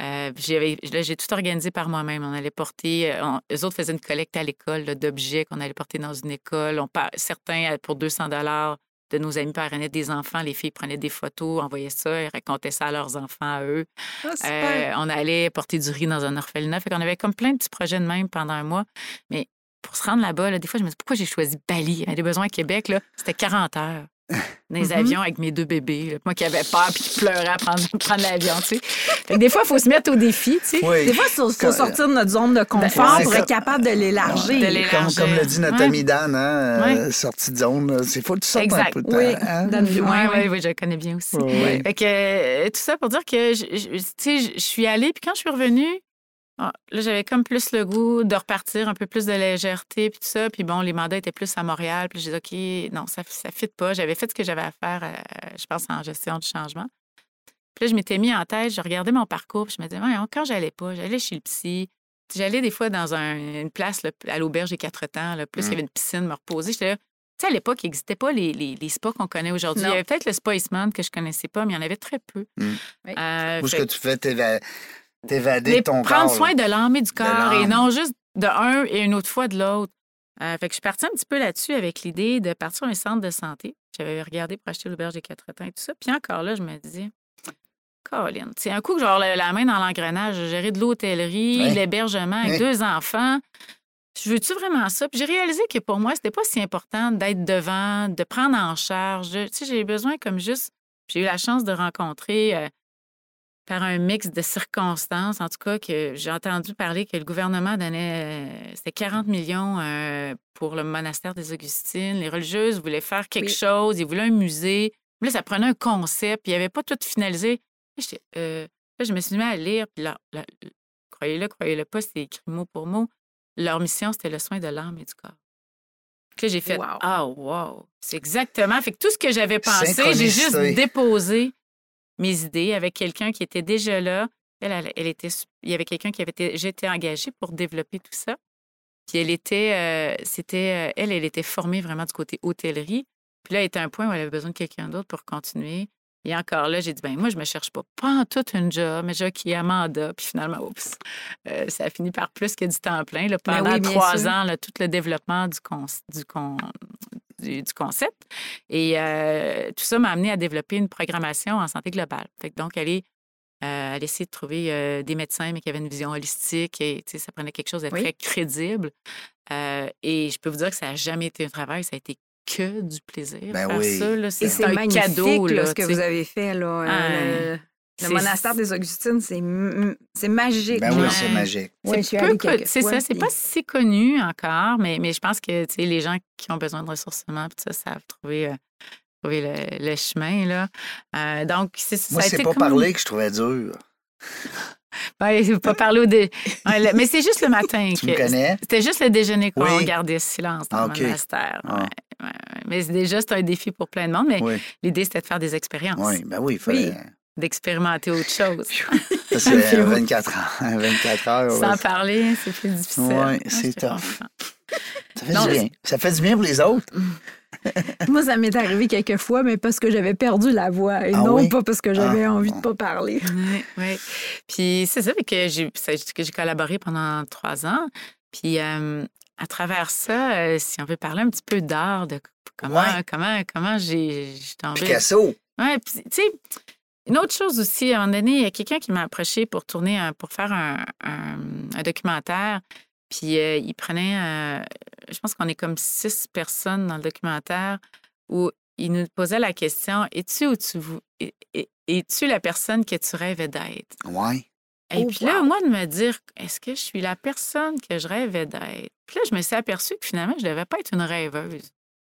Euh, puis j'ai tout organisé par moi-même. On allait porter, euh, on- eux autres faisaient une collecte à l'école d'objets qu'on allait porter dans une école. On certains, pour 200 dollars de nos amis parrainaient des enfants. Les filles prenaient des photos, envoyaient ça, ils racontaient ça à leurs enfants, à eux. Ah. Euh, on allait porter du riz dans un orphelinat. Fait qu'on avait comme plein de petits projets de même pendant un mois. Mais pour se rendre là-bas, là, des fois, je me dis pourquoi j'ai choisi Bali? Il y avait des besoins à Québec, là, c'était 40 heures. dans les Mhm. avions avec mes deux bébés. là. Moi qui avais peur puis qui pleurais à prendre, prendre l'avion, tu sais. Fait que des fois, il faut se mettre au défi, tu sais. Oui. Des fois, il faut, faut Comme- sortir de notre zone de confort Ouais, pour être capable de l'élargir. Comme, comme le dit notre Ouais. ami Dan, hein, euh, sortie de zone, c'est faut que tu sortes un Exact. peu de temps. Oui, hein? Oui, Ouais, oui, je le connais bien aussi. Ouais. Fait que, euh, tout ça pour dire que, je, je- tu sais, je- je suis allée, puis quand je suis revenue, ah, là, j'avais comme plus le goût de repartir, un peu plus de légèreté, puis tout ça. Puis bon, les mandats étaient plus à Montréal, puis j'ai dit, OK, non, ça ne fit pas. J'avais fait ce que j'avais à faire, euh, je pense, en gestion du changement. Puis là, je m'étais mis en tête, je regardais mon parcours, puis je me disais, quand j'allais pas, j'allais chez le psy. J'allais des fois dans un- une place là, à l'auberge des quatre temps, là, plus il y avait une piscine, me reposer. J'étais là, tu sais, à l'époque, il n'existait pas les, les, les spas qu'on connaît aujourd'hui. Il y avait peut-être le Spa Eastman que je connaissais pas, mais il y en avait très peu. Mm. Oui. Euh, Où est-ce fait- que tu fais t'évader ton prendre corps? soin là? de l'âme et du corps et non juste de un et une autre fois de l'autre. Euh, fait que je suis partie un petit peu là-dessus avec l'idée de partir sur un centre de santé. J'avais regardé pour acheter l'auberge des quatre temps et tout ça. Puis encore là, je me disais, Colin, c'est un coup que j'aurai la, main dans l'engrenage, gérer de l'hôtellerie, Ouais. l'hébergement avec deux enfants. Je veux-tu vraiment ça? Puis j'ai réalisé que pour moi, c'était pas si important d'être devant, de prendre en charge. Tu sais, j'ai besoin comme juste. J'ai eu la chance de rencontrer euh, par un mix de circonstances, en tout cas, que j'ai entendu parler que le gouvernement donnait, euh, c'était 40 millions euh, pour le monastère des Augustines. Les religieuses voulaient faire quelque Oui. chose, ils voulaient un musée. Là, ça prenait un concept, puis il n'y avait pas tout finalisé. Euh, là, je me suis mis à lire, puis là, là, croyez-le, croyez-le pas, c'est écrit mot pour mot. Leur mission, c'était le soin de l'âme et du corps. Puis là, j'ai fait, Wow. ah, wow, c'est exactement. Fait que tout ce que j'avais pensé, j'ai juste déposé mes idées avec quelqu'un qui était déjà là. Elle, elle, elle était, il y avait quelqu'un qui avait été, été engagée pour développer tout ça. Puis elle était, euh, c'était, euh, elle, elle était formée vraiment du côté hôtellerie. Puis là, elle était à un point où elle avait besoin de quelqu'un d'autre pour continuer. Et encore là, j'ai dit, ben moi, je me cherche pas, pas en toute une job, mais j'ai qui Amanda. Puis finalement, oups, euh, ça a fini par plus que du temps plein. Là, Ben pendant oui, trois sûr. ans, là, tout le développement du, con- du, con- du, du concept. Et euh, tout ça m'a amené à développer une programmation en santé globale. Fait que donc, aller, euh, aller essayer de trouver euh, des médecins, mais qui avaient une vision holistique. Et tu sais, ça prenait quelque chose de Oui. très crédible. Euh, et je peux vous dire que ça n'a jamais été un travail, ça a été que du plaisir. Ben faire oui. ça, là, Et c'est un magnifique cadeau. là, ce que vous avez fait. Là, le, monastère des Augustines, c'est magique. Ben oui, Ouais. c'est magique. C'est C'est ça, c'est pas si connu encore, mais, mais je pense que tu sais, les gens qui ont besoin de ressourcement, puis ça, savent trouver, euh, trouver le, le chemin. Là. Euh, donc, c'est, Moi, c'est pas comme- parler que je trouvais dur. Ouais, il faut pas parler au dé... Ouais, le- Mais c'est juste le matin. Tu que- me connais? C'était juste le déjeuner qu'on Oui. gardait silence dans Ah, le OK. monastère. Ah. Ouais. Mais c'est déjà, c'est un défi pour plein de monde. Mais Oui, l'idée, c'était de faire des expériences, oui, ben oui, il fallait. D'expérimenter autre chose. Ça, c'est euh, 24 heures. 24 heures. Sans ouais. parler, c'est plus difficile. Ouais, Ah, c'est tough. Ça fait Non, du bien. Ça fait du bien pour les autres. Moi, ça m'est arrivé quelques fois, mais parce que j'avais perdu la voix et Ah non oui? pas parce que j'avais Ah, envie de pas parler. Oui, oui. Puis c'est ça, fait que j'ai que j'ai collaboré pendant trois ans. Puis euh, à travers ça, euh, si on veut parler un petit peu d'art, de comment, Ouais. comment, comment j'ai j'ai tombé. Picasso. Ouais, puis tu sais, une autre chose aussi, à un moment donné, il y a quelqu'un qui m'a approché pour tourner, un- pour faire un, un- un documentaire. Puis euh, il prenait, euh, je pense qu'on est comme six personnes dans le documentaire, où il nous posait la question Es-tu où tu es-tu la personne que tu rêvais d'être? Ouais. Et Oh, puis là, wow. moi, de me dire Est-ce que je suis la personne que je rêvais d'être? Puis là, je me suis aperçue que finalement, je ne devais pas être une rêveuse.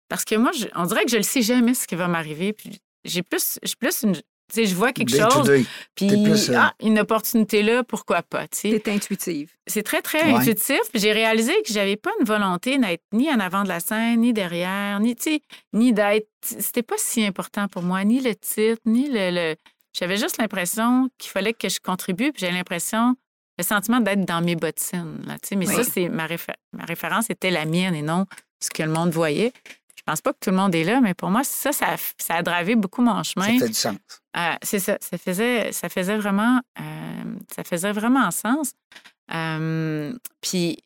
Parce que moi, je- on dirait que je ne le sais jamais ce qui va m'arriver. Puis j'ai plus, suis plus une. Tu sais, je vois quelque Day chose, puis euh, ah, une opportunité là, pourquoi pas, tu sais. C'est intuitive. C'est très, très Ouais. intuitif. Puis j'ai réalisé que j'avais pas une volonté d'être ni en avant de la scène, ni derrière, ni, tu sais, ni d'être... C'était pas si important pour moi, ni le titre, ni le... le- J'avais juste l'impression qu'il fallait que je contribue, puis j'ai l'impression, le sentiment d'être dans mes bottines, là, tu sais. Mais Oui. ça, c'est ma, réfé- ma référence était la mienne et non ce que le monde voyait. Je pense pas que tout le monde est là, mais pour moi, ça, ça a, ça a dravé beaucoup mon Ça chemin. fait du sens. Euh, c'est ça. Ça faisait, ça faisait vraiment, euh, ça faisait vraiment sens. Puis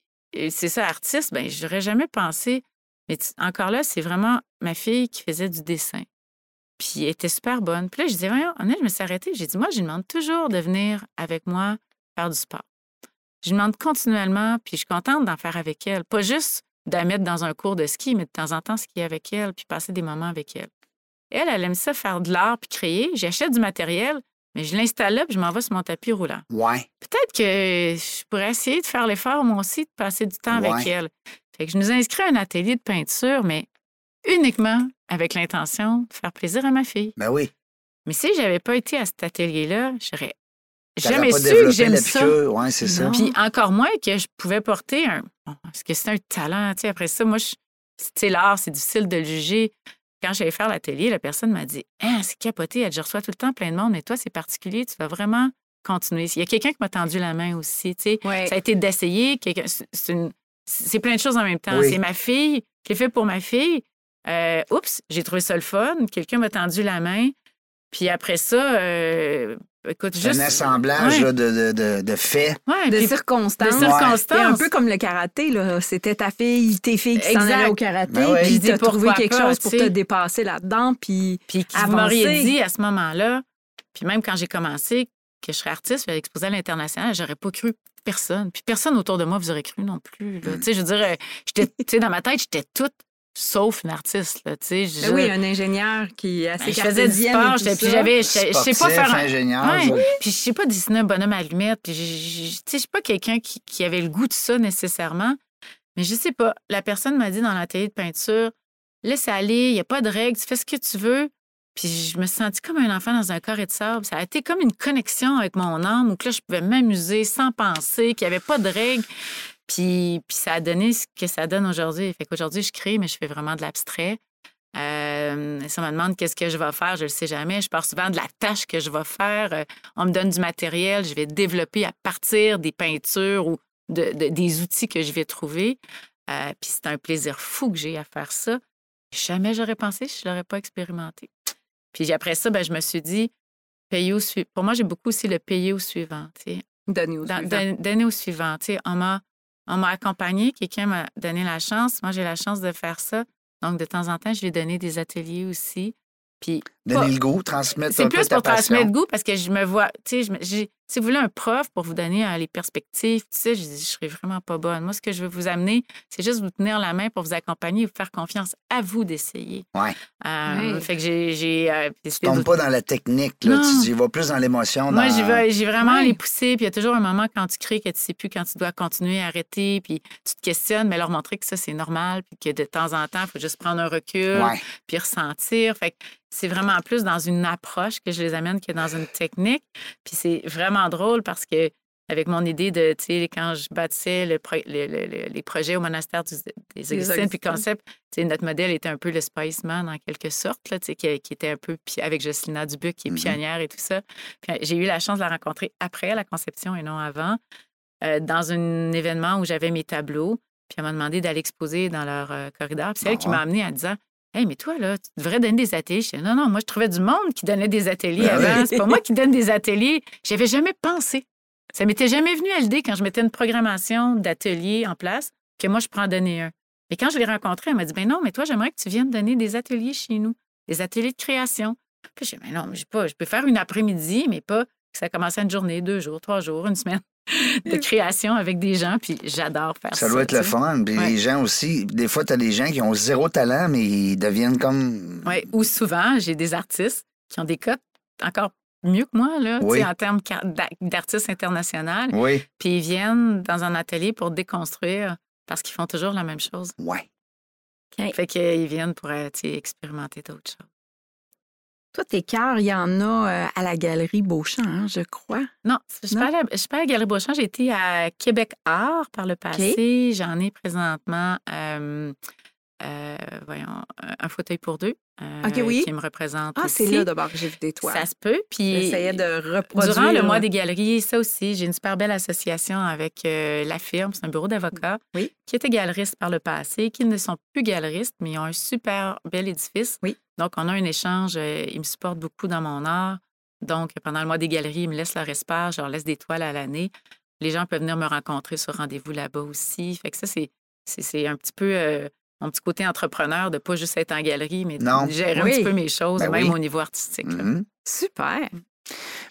c'est ça, artiste. Ben, j'aurais jamais pensé. Mais encore là, c'est vraiment ma fille qui faisait du dessin. Puis elle était super bonne. Puis là, je disais, voyons, honnêtement, je me suis arrêtée. J'ai dit, moi, je lui demande toujours de venir avec moi faire du sport. Je lui demande continuellement, puis je suis contente d'en faire avec elle. Pas juste de la mettre dans un cours de ski, mais de temps en temps skier avec elle, puis passer des moments avec elle. Elle, elle aime ça faire de l'art puis créer. J'achète du matériel, mais je l'installe là puis je m'en vais sur mon tapis roulant. Ouais. Peut-être que je pourrais essayer de faire l'effort, moi aussi, de passer du temps avec elle. Fait que je nous ai inscrit à un atelier de peinture, mais uniquement avec l'intention de faire plaisir à ma fille. Ben oui. Mais si j'avais pas été à cet atelier-là, j'aurais jamais su que j'aime ça. Ouais, c'est ça. Puis encore moins que je pouvais porter un. Est-ce que c'est un talent? Tu sais, après ça, moi, je... sais, l'art, c'est difficile de le juger. Quand j'allais faire l'atelier, la personne m'a dit Ah, c'est capoté, elle dit, je reçois tout le temps plein de monde, mais toi, c'est particulier, tu vas vraiment continuer. Il y a quelqu'un qui m'a tendu la main aussi. Tu sais. Ouais. Ça a été d'essayer. c'est- une- plein de choses en même temps. Oui. C'est ma fille, je l'ai fait pour ma fille. Euh, oups, j'ai trouvé ça le fun. Quelqu'un m'a tendu la main. Puis après ça, euh, écoute, juste. un assemblage Ouais. là, de, de, de, de faits. Ouais, De puis- circonstances. de circonstances. un peu comme le karaté, là. C'était ta fille, tes filles qui s'en allaient au karaté, Ben ouais. puis dis t'as trouvé quelque pas, chose pour tu te dépasser là-dedans, puis Puis qui m'aurait dit à ce moment-là, puis même quand j'ai commencé, que je serais artiste, je vais exposer à l'international, j'aurais pas cru personne. Puis personne autour de moi vous aurait cru non plus. Mm. là. Tu sais, je veux dire, euh, j'étais, tu sais, dans ma tête, j'étais toute sauf une artiste. Là, tu sais, je, Ben oui, un ingénieur qui est assez ben, je faisais du cartésienne sport, et tout j'étais- puis j'avais, je sais je sais pas faire un- ingénieur. Ouais. Puis je sais pas dessiner un bonhomme à allumettes. Puis je, je- je- tu sais, je suis pas quelqu'un qui, qui avait le goût de ça nécessairement. Mais je sais pas. La personne m'a dit dans l'atelier de peinture, laisse aller, il n'y a pas de règles, tu fais ce que tu veux. Puis je me suis sentie comme un enfant dans un carré de sable. Ça a été comme une connexion avec mon âme où que là, je pouvais m'amuser sans penser, qu'il n'y avait pas de règles. Puis, puis ça a donné ce que ça donne aujourd'hui. Fait qu'aujourd'hui, je crée, mais je fais vraiment de l'abstrait. Euh, si on me demande qu'est-ce que je vais faire, je ne le sais jamais. Je pars souvent de la tâche que je vais faire. Euh, on me donne du matériel, je vais développer à partir des peintures ou de- de- des outils que je vais trouver. Euh, puis c'est un plaisir fou que j'ai à faire ça. Jamais j'aurais pensé je ne l'aurais pas expérimenté. Puis après ça, ben, je me suis dit, payer au suivant. Pour moi, j'ai beaucoup aussi le payer au suivant. Donner au suivant. don- Donner au suivant. On m'a on m'a accompagné, quelqu'un m'a donné la chance. Moi, j'ai la chance de faire ça. Donc, de temps en temps, je vais donner des ateliers aussi. Puis, Donner pas- le goût, transmettre c'est un peu plus ta pour transmettre passion. goût parce que je me vois, tu sais, si vous voulez un prof pour vous donner euh, les perspectives, tu sais, je dis, je serais vraiment pas bonne. Moi, ce que je veux vous amener, c'est juste vous tenir la main pour vous accompagner et vous faire confiance à vous d'essayer. Ouais. Euh, Oui. Fait que j'ai. euh, Tu tombes pas dans la technique, là. Non. Tu y vas plus dans l'émotion. Moi, dans- j'y vais- j'ai vraiment Ouais. les poussé, puis il y a toujours un moment quand tu crées que tu sais plus quand tu dois continuer, arrêter, puis tu te questionnes, mais leur montrer que ça, c'est normal, puis que de temps en temps, il faut juste prendre un recul, Ouais. puis ressentir. Fait que c'est vraiment plus dans une approche que je les amène que dans une technique. Puis c'est vraiment drôle parce que avec mon idée de, tu sais, quand je bâtissais le pro- le- le- le- les projets au monastère du- des Augustines, puis concept, tu sais, notre modèle était un peu le Spiceman en quelque sorte, là, tu sais, qui, qui était un peu avec Jocelyna Dubuc, qui est Mhm. pionnière et tout ça. Puis j'ai eu la chance de la rencontrer après la conception et non avant, euh, dans un événement où j'avais mes tableaux. Puis elle m'a demandé d'aller exposer dans leur euh, corridor. Puis c'est elle qui Ah m'a amenée en disant Hey, mais toi, là, tu devrais donner des ateliers. Je disais, non, non, moi, je trouvais du monde qui donnait des ateliers Ben oui. avant. C'est pas moi qui donne des ateliers. J'avais jamais pensé. Ça m'était jamais venu à l'idée quand je mettais une programmation d'ateliers en place que moi, je prends en donner un. Et quand je l'ai rencontrée, elle m'a dit Ben non, mais toi, j'aimerais que tu viennes donner des ateliers chez nous, des ateliers de création. Puis j'ai dit Mais non, mais j'ai pas, je peux faire une après-midi, mais pas ça commence à une journée, deux jours, trois jours, une semaine de création avec des gens. Puis j'adore faire ça. Ça doit être le fun. Puis Ouais. les gens aussi, des fois, tu as des gens qui ont zéro talent, mais ils deviennent comme. Oui, ou souvent, j'ai des artistes qui ont des cotes encore mieux que moi, là, Oui. en termes d'artistes internationaux. Oui. Puis ils viennent dans un atelier pour déconstruire parce qu'ils font toujours la même chose. Ouais. Fait qu'ils viennent pour euh, expérimenter d'autres choses. Toi, tes cœurs, il y en a euh, à la galerie Beauchamp, hein, je crois. Non, je suis Non? pas à la- je suis pas à la Galerie Beauchamp. J'ai été à Québec Art par le passé. J'en ai présentement, euh, euh, voyons, un fauteuil pour deux euh, oui. qui me représente Ah, c'est là d'abord que j'ai vu des toiles. Ça se peut. Puis J'essayais de reproduire. Durant le mois des galeries, ça aussi, j'ai une super belle association avec euh, la firme, c'est un bureau d'avocats, Oui. qui était galeriste par le passé, qui ne sont plus galeristes, mais ils ont un super bel édifice. Oui. Donc, on a un échange, euh, ils me supportent beaucoup dans mon art. Donc, pendant le mois des galeries, ils me laissent leur espace, je leur laisse des toiles à l'année. Les gens peuvent venir me rencontrer sur rendez-vous là-bas aussi. Fait que ça, c'est un petit peu euh, mon petit côté entrepreneur de pas juste être en galerie, mais Non. de gérer Oui. un petit peu mes choses, Ben même oui. au niveau artistique. Mhm. Super.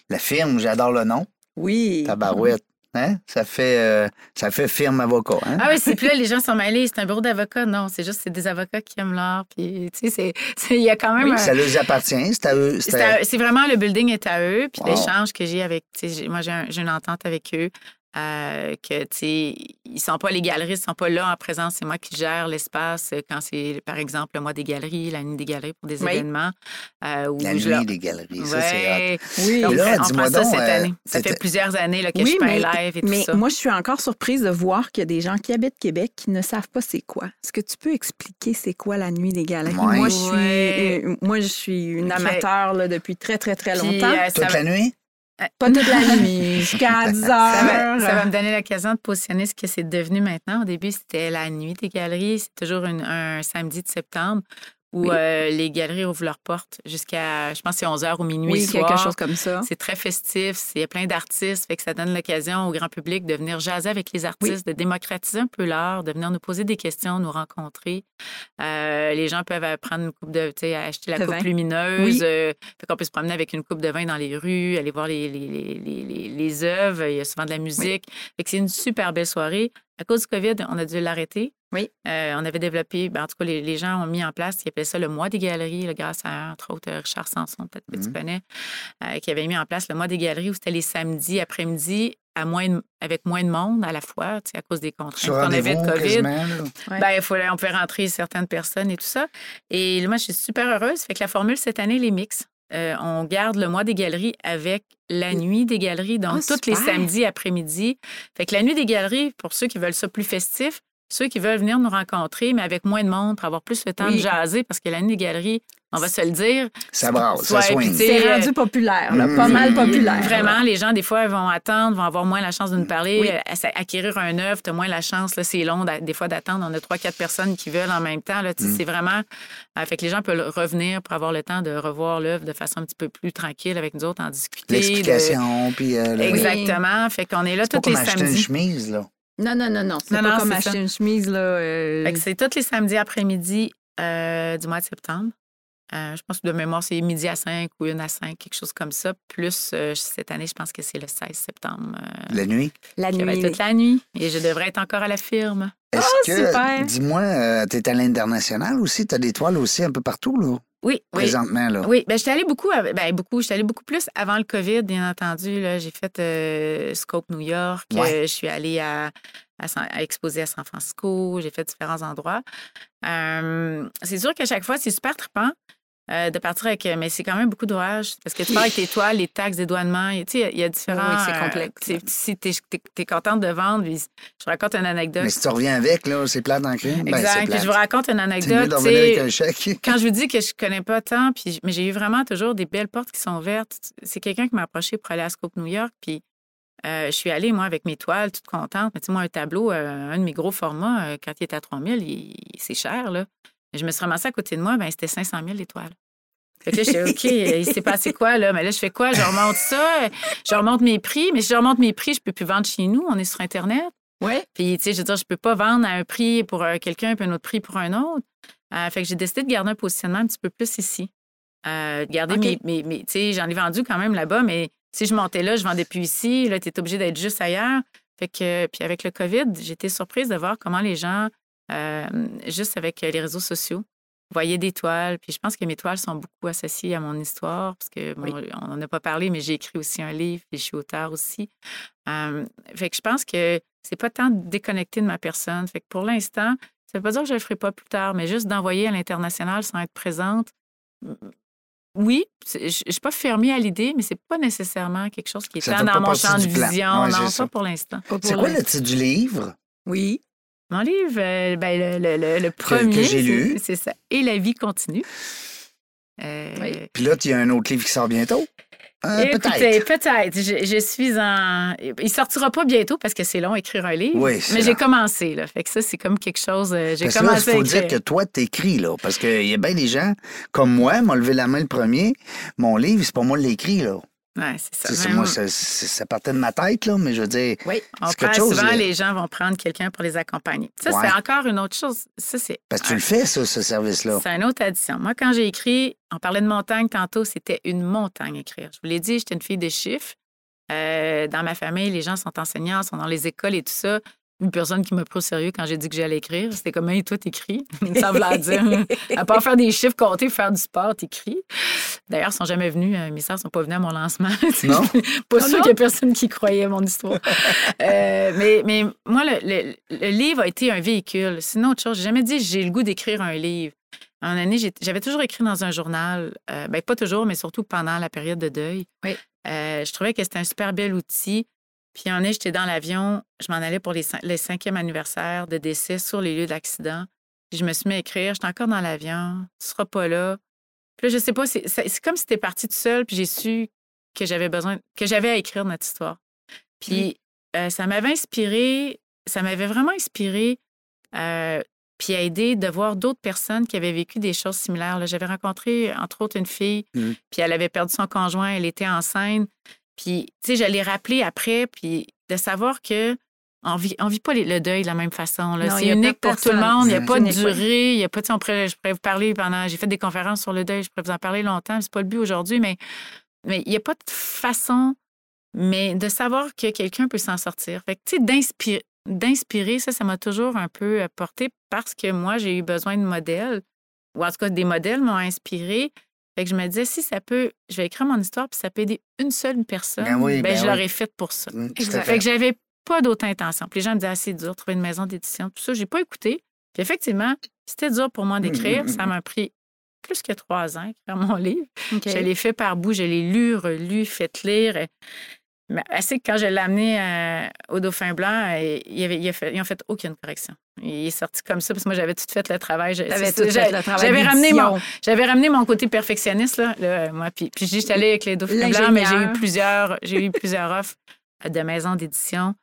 La firme, j'adore le nom. Oui. Tabarouette. Hein? Ça fait euh, ça fait firme avocat. Hein? Ah oui, c'est plus là, les gens sont mêlés, c'est un bureau d'avocats. Non, c'est juste c'est des avocats qui aiment l'art. Puis, tu sais, il y a quand même Oui, un- ça leur appartient. C'est à eux. C'est vraiment le building est à eux. Puis Wow. l'échange que j'ai avec, moi j'ai un- j'ai une entente avec eux. Euh, que tu sais, ils sont pas les galeristes, ils sont pas là en présence. C'est moi qui gère l'espace euh, quand c'est, par exemple, le mois des galeries, la nuit des galeries pour des Oui. événements. euh, où La nuit leur- des galeries. Ça, c'est hot. Ouais. Oui. On, Et là, on ça donc, cette euh, année. Ça fait plusieurs années là, que Oui, je fais live et tout mais ça. moi, je suis encore surprise de voir qu'il y a des gens qui habitent Québec qui ne savent pas c'est quoi. Est-ce que tu peux expliquer c'est quoi la nuit des galeries? Ouais. Moi, je suis, Ouais. euh, moi, je suis une amateur là, depuis très, très, très Puis, longtemps. euh, ça Toute la nuit? Pas toute la nuit, jusqu'à 10 Ça va, heures. ça va me donner l'occasion de positionner ce que c'est devenu maintenant. Au début, c'était la nuit des galeries. C'est toujours une- un samedi de septembre où Oui. euh, les galeries ouvrent leurs portes jusqu'à, je pense, c'est 11 h ou minuit Oui, soir. quelque chose comme ça. C'est très festif, c'est- il y a plein d'artistes, fait que ça donne l'occasion au grand public de venir jaser avec les artistes, de démocratiser un peu l'art, de venir nous poser des questions, nous rencontrer. Euh, les gens peuvent euh, prendre une coupe de, tu sais, acheter la De coupe vin. lumineuse, Oui. euh, fait qu'on peut se promener avec une coupe de vin dans les rues, aller voir les, les, les, les, les- les œuvres, il y a souvent de la musique. Fait que c'est une super belle soirée. À cause du COVID, on a dû l'arrêter. Oui. Euh, on avait développé, ben, en tout cas, les, les gens ont mis en place, ils appelaient ça le mois des galeries, là, grâce à, entre autres, Richard Sanson, peut-être que tu Mhm. connais, euh, qui avait mis en place le mois des galeries où c'était les samedis après-midi à moins de- avec moins de monde à la fois, tu sais, à cause des contraintes qu'on avait de COVID. là. Ouais. Ben, il faut, on peut rentrer certaines personnes et tout ça. Et là, moi, je suis super heureuse. Fait que la formule cette année, les mix. Euh, on garde le mois des galeries avec la nuit des galeries, donc Ah, tous les samedis après-midi. Fait que la nuit des galeries, pour ceux qui veulent ça plus festif, ceux qui veulent venir nous rencontrer, mais avec moins de monde, pour avoir plus le temps Oui. de jaser, parce que la nuit des galeries, on va se le dire. Ça brasse, ça sais, C'est rendu populaire, là, Mm. pas mal populaire. Vraiment, les gens, des fois, vont attendre, vont avoir moins la chance de nous parler. Oui. Euh, acquérir un œuvre, tu as moins la chance. là, C'est long, des fois, d'attendre. On a trois, quatre personnes qui veulent en même temps. Là, tu sais, Mm. C'est vraiment. euh, fait que les gens peuvent revenir pour avoir le temps de revoir l'œuvre de façon un petit peu plus tranquille avec nous autres, en discuter. de- L'explication, puis... euh, le- Exactement. Fait qu'on est là pas tous les acheter une samedis. chemise, là. Non, non, non, non. C'est Non, pas non, comme c'est acheter ça. une chemise, là. euh, Fait que c'est tous les samedis après-midi euh, du mois de septembre. Euh, je pense que de mémoire, c'est midi à 5 ou une à 5, quelque chose comme ça. Plus euh, cette année, je pense que c'est le 16 septembre. euh, La nuit? la qui va nuit. être toute la nuit. Et je devrais être encore à la firme. Est-ce que, super. dis-moi, tu es à l'international aussi? Tu as des toiles aussi un peu partout, là, Oui, oui. présentement, là. Oui, ben, j'étais allée beaucoup, av- ben, beaucoup, j'étais allée beaucoup plus avant le COVID, bien entendu. Là, j'ai fait euh, Scope New York, Ouais. euh, je suis allée à, à exposer à San Francisco, j'ai fait différents endroits. Euh, c'est sûr qu'à chaque fois, c'est super trippant. Euh, de partir avec, mais c'est quand même beaucoup d'ouvrage parce que tu pars avec tes toiles, les taxes, dédouanements, et, tu sais, il y a différents. Oui, c'est euh, complexe, ouais. si tu es, contente de vendre, puis je raconte une anecdote. Mais si tu reviens avec, là, c'est plate dans le crime. Ben, exact. puis je vous raconte une mieux anecdote. revenir avec un chèque. quand je vous dis que je connais pas tant, puis, mais j'ai eu vraiment toujours des belles portes qui sont ouvertes. C'est quelqu'un qui m'a approché pour aller à Scope New York, puis euh, je suis allée, moi, avec mes toiles, toute contente. Mais tu sais, moi, un tableau, euh, un de mes gros formats, euh, quand il est à 3000, il- c'est cher, là. Mais je me suis ramassée à côté de moi, ben c'était 500 000 les toiles. Fait que là, j'étais OK, il s'est passé quoi, là? Mais là, je fais quoi? Je remonte ça, je remonte mes prix, mais si je remonte mes prix, je peux plus vendre chez nous, on est sur Internet. Ouais. Puis, tu sais, je veux dire, je peux pas vendre à un prix pour euh, quelqu'un puis un autre prix pour un autre. Euh, fait que j'ai décidé de garder un positionnement un petit peu plus ici. Euh, de garder mes, mes, mes- tu sais, j'en ai vendu quand même là-bas, mais si je montais là, je vendais plus ici. Là, tu es obligé d'être juste ailleurs. Fait que, puis avec le COVID, été surprise de voir comment les gens, euh, juste avec les réseaux sociaux, voyaient des toiles. Puis je pense que mes toiles sont beaucoup associées à mon histoire, parce que, bon, on n'en a pas parlé, mais j'ai écrit aussi un livre, et je suis auteur aussi. Euh, fait que je pense que c'est pas tant de déconnecter de ma personne. Fait que pour l'instant, ça veut pas dire que je le ferai pas plus tard, mais juste d'envoyer à l'international sans être présente. Oui, je suis pas fermée à l'idée, mais c'est pas nécessairement quelque chose qui est dans mon champ de vision. Ouais, non, ça. pas pour l'instant. C'est quoi le titre du livre? Oui. Mon livre, euh, ben, le, le- le- premier, que j'ai c'est- lu. c'est ça. Et la vie continue. Euh, Oui. Puis là, il y a un autre livre qui sort bientôt. Euh, Peut-être. peut-être. Je, je suis en. Il sortira pas bientôt parce que c'est long écrire un livre. Oui, mais j'ai commencé, là. Fait que ça, c'est comme quelque chose. J'ai Parce là, il commencé faut à dire que toi, t'écris, là. Parce qu'il y a bien des gens comme moi, m'ont levé la main le premier. Mon livre, c'est pas moi l'écrit, là. Ouais, c'est ça. Mais moi, ça, partait de ma tête, là, mais je veux dire, Oui. On c'est prend quelque chose, souvent, là. les gens vont prendre quelqu'un pour les accompagner. Ça, Ouais. c'est encore une autre chose. Ça, c'est. parce que tu le fais, ça, ce service-là. C'est une autre addition. Moi, quand j'ai écrit, on parlait de montagne tantôt, c'était une montagne écrire. Je vous l'ai dit, j'étais une fille de chiffres. Euh, dans ma famille, les gens sont enseignants, sont dans les écoles et tout ça. Une personne qui m'a pris au sérieux quand j'ai dit que j'allais écrire. C'était comme, hey, toi, t'écris? Ça voulait dire, à part faire des chiffres, compter, faire du sport, t'écris. D'ailleurs, ils sont jamais venus. euh, mes sœurs sont pas venues à mon lancement. Non? pas sûr qu'il y a personne qui croyait mon histoire. Euh, mais, mais moi, le, le- le livre a été un véhicule. Sinon, autre chose, j'ai jamais dit j'ai le goût d'écrire un livre. En année, j'avais toujours écrit dans un journal. Euh, ben, pas toujours, mais surtout pendant la période de deuil. Oui. Euh, je trouvais que c'était un super bel outil. Puis en année, j'étais dans l'avion. Je m'en allais pour les, cin- le cinquième anniversaire de décès sur les lieux d'accident. Puis je me suis mis à écrire. J'étais encore dans l'avion. Tu seras pas là. Puis là, je sais pas, c'est comme si c'était parti tout seul. Puis j'ai su que j'avais besoin, que j'avais à écrire notre histoire. Puis euh, ça m'avait inspiré, ça m'avait vraiment inspiré, euh, puis aidé de voir d'autres personnes qui avaient vécu des choses similaires. J'avais rencontré, entre autres, une fille, Mhm. puis elle avait perdu son conjoint, elle était enceinte. Puis, tu sais, je l'ai rappelé après, puis de savoir que on vit, on vit pas le deuil de la même façon. C'est unique pour tout le monde. Il n'y a pas de durée. Il y a pas, on pourrait, je pourrais vous parler pendant. J'ai fait des conférences sur le deuil. Je pourrais vous en parler longtemps. C'est pas le but aujourd'hui, mais mais il n'y a pas de façon, mais de savoir que quelqu'un peut s'en sortir. Fait que, tu sais, d'inspirer, ça, ça m'a toujours un peu euh, porté parce que moi, j'ai eu besoin de modèles, ou en tout cas, des modèles m'ont inspiré. Fait que je me disais, si ça peut, je vais écrire mon histoire, puis ça peut aider une seule personne, Ben oui, ben je oui. l'aurais faite pour ça. Exact. Fait que j'avais pas d'autre intention. Puis les gens me disaient, ah, c'est dur, trouver une maison d'édition. Tout ça, j'ai pas écouté. Puis effectivement, c'était dur pour moi d'écrire. Ça m'a pris plus que trois ans écrire mon livre. OK. Je l'ai fait par bout, je l'ai lu, relu, fait lire. Mais assez que quand je l'ai amené euh, au Dauphin Blanc, euh, il avait, il a fait, ils n'ont fait aucune correction. Il est sorti comme ça parce que moi, j'avais tout fait le travail. C'est tout fait le travail J'avais ramené, mon, j'avais ramené mon côté perfectionniste, là, là, moi. Puis, puis j'étais allée avec les Dauphins Blancs, mais j'ai eu plusieurs, j'ai eu plusieurs offres de maisons d'édition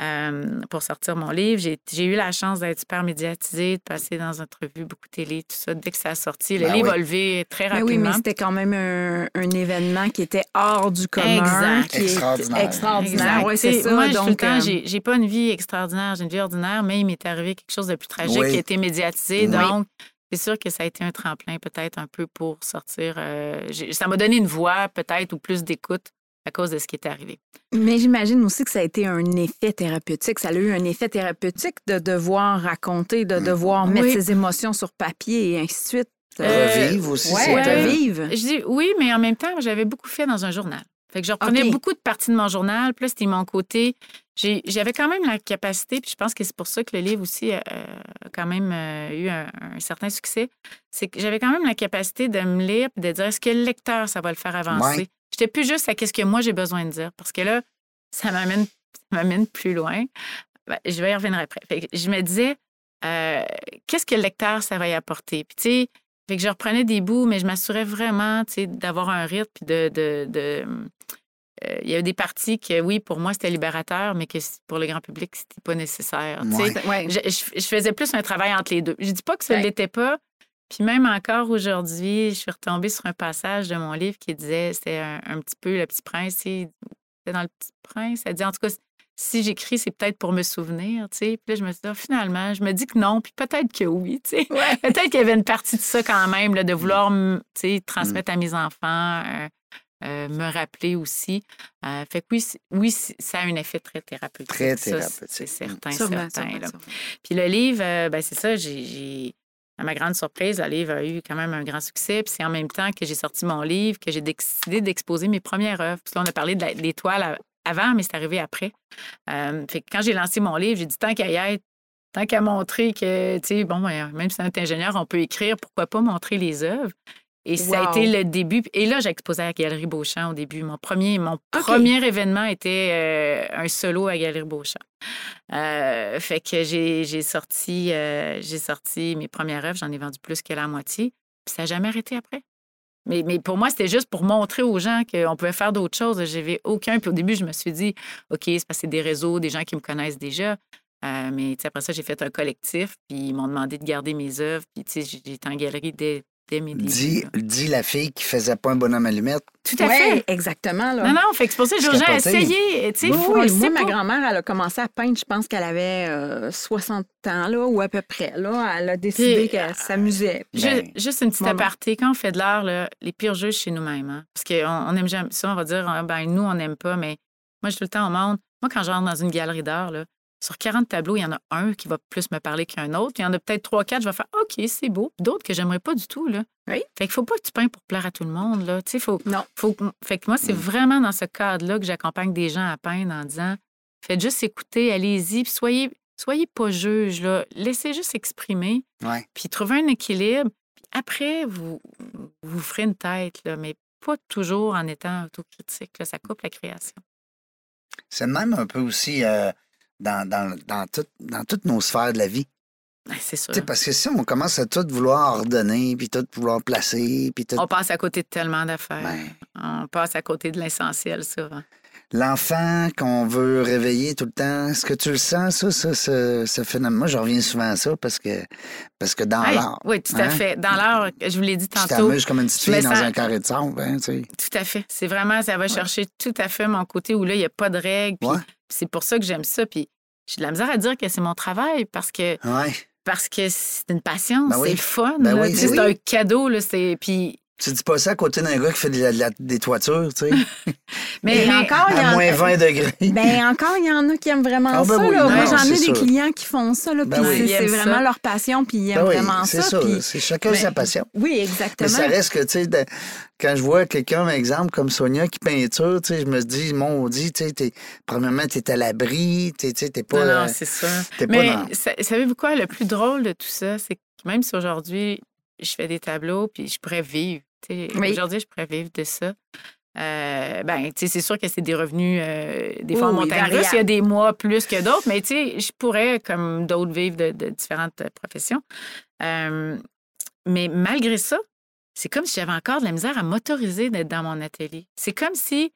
euh, pour sortir mon livre. J'ai, eu la chance d'être super médiatisée, de passer dans une entrevue, beaucoup de télé, tout ça. Dès que ça a sorti, le Ben livre oui. a levé très Mais rapidement. oui, mais c'était quand même un, un événement qui était hors du commun. Exact. Qui est Extraordinaire. extraordinaire. Exact. Oui, c'est ça. Moi, je- tout le Donc, temps, euh, j'ai pas une vie extraordinaire, j'ai une vie ordinaire, mais il m'est arrivé quelque chose de plus tragique Oui. qui a été médiatisé. Oui. Donc, c'est sûr que ça a été un tremplin peut-être un peu pour sortir. euh, ça m'a donné une voix peut-être ou plus d'écoute à cause de ce qui est arrivé. Mais j'imagine aussi que ça a été un effet thérapeutique. Ça a eu un effet thérapeutique de devoir raconter, de devoir mettre Oui. ses émotions sur papier et ainsi de suite. Euh, Revivre aussi, Ouais, revivre. Je dis oui, mais en même temps, j'avais beaucoup fait dans un journal. Fait que je reprenais beaucoup de parties de mon journal. Puis là, c'était mon côté. J'avais quand même la capacité, puis je pense que c'est pour ça que le livre aussi a a quand même euh, eu un, un certain succès. C'est que j'avais quand même la capacité de me lire puis de dire est-ce que le lecteur, ça va le faire avancer? Ouais. J'étais plus juste à qu'est-ce que moi j'ai besoin de dire. Parce que là, ça m'amène ça m'amène plus loin. Ben, je vais y revenir après. Fait que je me disais, euh, qu'est-ce que le lecteur, ça va y apporter? Puis, tu sais, fait que je reprenais des bouts, mais je m'assurais vraiment, tu sais, d'avoir un rythme, puis de... de, de- euh, il y a des parties que, oui, pour moi, c'était libérateur, mais que pour le grand public, c'était pas nécessaire. tu sais. Ouais. Ouais. Je, je- je faisais plus un travail entre les deux. Je dis pas que ça ne Ouais. l'était pas. Puis même encore aujourd'hui, je suis retombée sur un passage de mon livre qui disait, c'était un, un petit peu le petit prince, c'était dans le petit prince, elle dit en tout cas, si j'écris, c'est peut-être pour me souvenir, tu sais. Puis là, je me suis dit, Ah, finalement, je me dis que non, puis peut-être que oui, tu sais. Peut-être qu'il y avait une partie de ça quand même, là, de vouloir, m- tu sais, transmettre à mes enfants, euh, euh, me rappeler aussi. Euh, fait que oui, oui, ça a un effet très thérapeutique. Très Ça, thérapeutique. C'est certain, Sûrement, certain. sûrement, là. sûrement. Puis le livre, ben c'est ça, j'ai- à ma grande surprise, le livre a eu quand même un grand succès. C'est en même temps que j'ai sorti mon livre que j'ai décidé d'exposer mes premières œuvres. Là, on a parlé de à- avant, mais c'est arrivé après. Euh, quand j'ai lancé mon livre, j'ai dit tant qu'à y être, tant qu'à montrer que, tu sais, bon, ben, même si on est ingénieur, on peut écrire, pourquoi pas montrer les œuvres? Et ça a été le début. Et là, j'ai exposé à la Galerie Beauchamp au début. Mon premier, mon premier événement était euh, un solo à Galerie Beauchamp. Euh, fait que j'ai sorti, euh, j'ai sorti mes premières œuvres, j'en ai vendu plus que la moitié. Puis ça n'a jamais arrêté après. Mais, mais pour moi, c'était juste pour montrer aux gens qu'on pouvait faire d'autres choses. J'avais aucun. Puis au début, je me suis dit, OK, c'est parce que c'est des réseaux, des gens qui me connaissent déjà. Euh, mais après ça, j'ai fait un collectif, puis ils m'ont demandé de garder mes œuvres. Puis été en galerie dès, là. dis la fille qui faisait pas un bonhomme allumette. Tout à Ouais, fait. exactement. Là. Non, non, fait que c'est pour ça que j'ai essayé. Tu sais, Oui, moi, ma grand-mère, elle a commencé à peindre, je pense qu'elle avait euh, 60 ans, là, ou à peu près. Là. Elle a décidé Puis, qu'elle s'amusait. Ben, juste une petite moment. aparté. Quand on fait de l'art, les pires jeux chez nous-mêmes. hein. Parce qu'on on aime jamais ça, on va dire, ah, ben, nous, on n'aime pas, mais Moi, je dis tout le temps au monde, moi, quand j'entre dans une galerie d'art, là, sur 40 tableaux, il y en a un qui va plus me parler qu'un autre. Il y en a peut-être trois, quatre, je vais faire OK, c'est beau. Puis D'autres que j'aimerais pas du tout. Là. Oui. Fait qu'il faut pas que tu peins pour plaire à tout le monde. Là. Tu sais, faut, Non. faut... Fait que moi, c'est vraiment dans ce cadre-là que j'accompagne des gens à peindre en disant faites juste écouter, allez-y, puis soyez, soyez pas juge. Là. Laissez juste exprimer, Ouais. puis trouvez un équilibre. Puis après, vous, vous ferez une tête, là, mais pas toujours en étant autocritique. Là. Ça coupe la création. C'est même un peu aussi euh, dans, dans, dans, tout- dans toutes nos sphères de la vie. C'est sûr. Tu parce que si on commence à tout vouloir ordonner, puis tout vouloir placer, puis tout. On passe à côté de tellement d'affaires. Ben. On passe à côté de l'essentiel, souvent. L'enfant qu'on veut réveiller tout le temps, est-ce que tu le sens, ça, ça, ce, ce phénomène? Moi, je reviens souvent à ça parce que, parce que dans Hey, l'art, oui, tout à hein? fait. Dans l'art, je vous l'ai dit tu tantôt, t'amuses comme une petite fille dans sens- un carré de sable, hein, tu sais. tout à fait. C'est vraiment, ça va chercher tout à fait mon côté où là, il n'y a pas de règles. Ouais. C'est pour ça que j'aime ça. Puis j'ai de la misère à dire que c'est mon travail parce que Ouais. parce que c'est une passion, Ben oui. c'est le fun. Ben oui, ben c'est oui. un cadeau. Là, c'est... Puis, Tu dis pas ça à côté d'un gars qui fait de la- de la- des toitures, tu sais, Mais, mais- encore, il y à en moins 20 degrés. Ben encore, il y en a qui aiment vraiment Ah, ben ça. oui, là. non, Moi, j'en c'est ai des sûr. clients qui font ça. Là, Ben puis oui. c'est- c'est vraiment ça. leur passion, puis ils aiment Ben oui, vraiment c'est ça. ça. puis- C'est chacun Mais- sa passion. Oui, Mais exactement. ça reste que, tu sais, de- quand je vois quelqu'un, par exemple, comme Sonia qui peinture, tu sais, je me dis, mon dit, tu sais, t'es- premièrement, t'es à l'abri, tu sais, tu sais, t'es pas. non, non, c'est t'es pas Mais dans- savez-vous quoi? Le plus drôle de tout ça, c'est que même si aujourd'hui, je fais des tableaux, puis je pourrais vivre. Oui. Aujourd'hui, je pourrais vivre de ça. Euh, ben, c'est sûr que c'est des revenus, euh, des fois, Oui, oui, montagne russe. variables. Il y a des mois plus que d'autres, mais tu sais, je pourrais, comme d'autres, vivre de, de différentes euh, professions. Euh, mais malgré ça, c'est comme si j'avais encore de la misère à m'autoriser d'être dans mon atelier. C'est comme si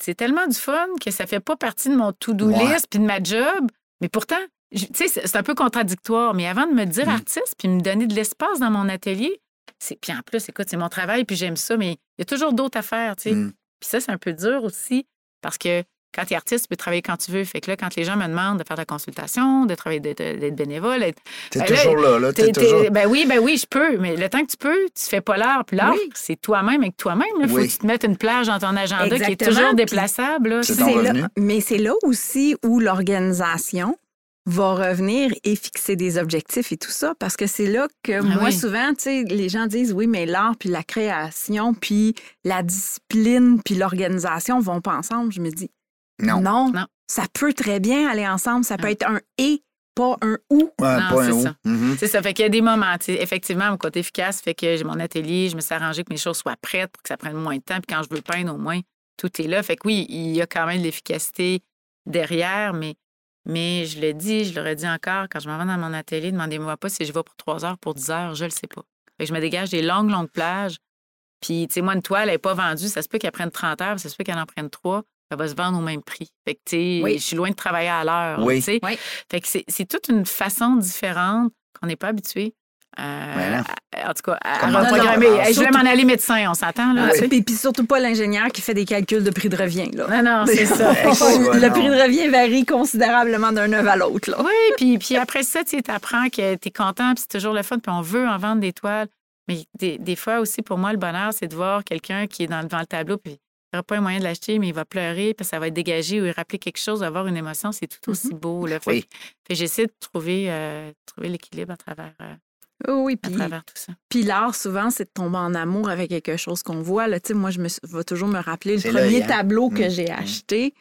c'est tellement du fun que ça fait pas partie de mon to-do Ouais. list puis de ma job. Mais pourtant, je- tu sais, c'est un peu contradictoire. Mais avant de me dire Mm. artiste puis me donner de l'espace dans mon atelier, c'est puis en plus, écoute, c'est mon travail puis j'aime ça, mais il y a toujours d'autres affaires, tu sais. Mm. Puis ça, c'est un peu dur aussi parce que quand tu es artiste, tu peux travailler quand tu veux. Fait que là, quand les gens me demandent de faire de la consultation, de travailler, d'être d'être bénévole, être- T'es Ben là, toujours là, là. T'es T'es- t'es- toujours. Ben oui, ben oui, je peux. Mais le temps que tu peux, tu fais pas l'art. Puis l'art, Oui. c'est toi-même avec toi-même. Il faut Oui. que tu te mettes une plage dans ton agenda qui est toujours déplaçable. là. C'est C'est ton là- revenu. mais c'est là aussi où l'organisation va revenir et fixer des objectifs et tout ça, parce que c'est là que moi, Ah oui. souvent, tu sais, les gens disent, oui, mais l'art, puis la création, puis la discipline, puis l'organisation vont pas ensemble. Je me dis, Non. non, Non. ça peut très bien aller ensemble. Ça peut Non. être un « et », pas un « ou Ouais, c'est ça. Mhm. C'est ça. Fait qu'il y a des moments. tu sais, Effectivement, mon côté efficace fait que j'ai mon atelier, je me suis arrangé que mes choses soient prêtes pour que ça prenne moins de temps. Puis quand je veux peindre, au moins, tout est là. Fait que oui, il y a quand même de l'efficacité derrière, mais, mais je le dis, je le redis encore, quand je m'en vais dans mon atelier, demandez-moi pas si je vais pour trois heures, pour 10 heures, je le sais pas. Fait que je me dégage des longues, longues plages. Puis, tu sais, moi, une toile, elle n'est pas vendue. Ça se peut qu'elle prenne 30 heures, ça se peut qu'elle en prenne 3. Elle va se vendre au même prix. Fait que, tu sais, Oui. je suis loin de travailler à l'heure. Oui. Fait que c'est c'est toute une façon différente qu'on n'est pas habitué. Euh, Voilà. à- en tout cas, à, reprogrammer. Hey, je vais m'en aller médecin, on s'entend, là. Ah, tu sais. Puis, puis surtout pas l'ingénieur qui fait des calculs de prix de revient. Là. Non, non, c'est ça. Le prix de revient varie considérablement d'un œuvre à l'autre. là. Oui, puis, puis après ça, tu apprends que tu es content, puis c'est toujours le fun, puis on veut en vendre des toiles. Mais des, des fois aussi, pour moi, le bonheur, c'est de voir quelqu'un qui est dans, devant le tableau, puis il n'aura pas un moyen de l'acheter, mais il va pleurer, puis ça va être dégagé ou il rappeler quelque chose, avoir une émotion, c'est tout aussi beau. Là. Fait, Oui. j'essaie de trouver, euh, trouver l'équilibre à travers, euh, Oh oui, à puis travers tout ça. Puis l'art, souvent, c'est de tomber en amour avec quelque chose qu'on voit. Là. Tu sais, Moi, je me vais toujours me rappeler le premier hein? tableau que Mm, j'ai mm. acheté.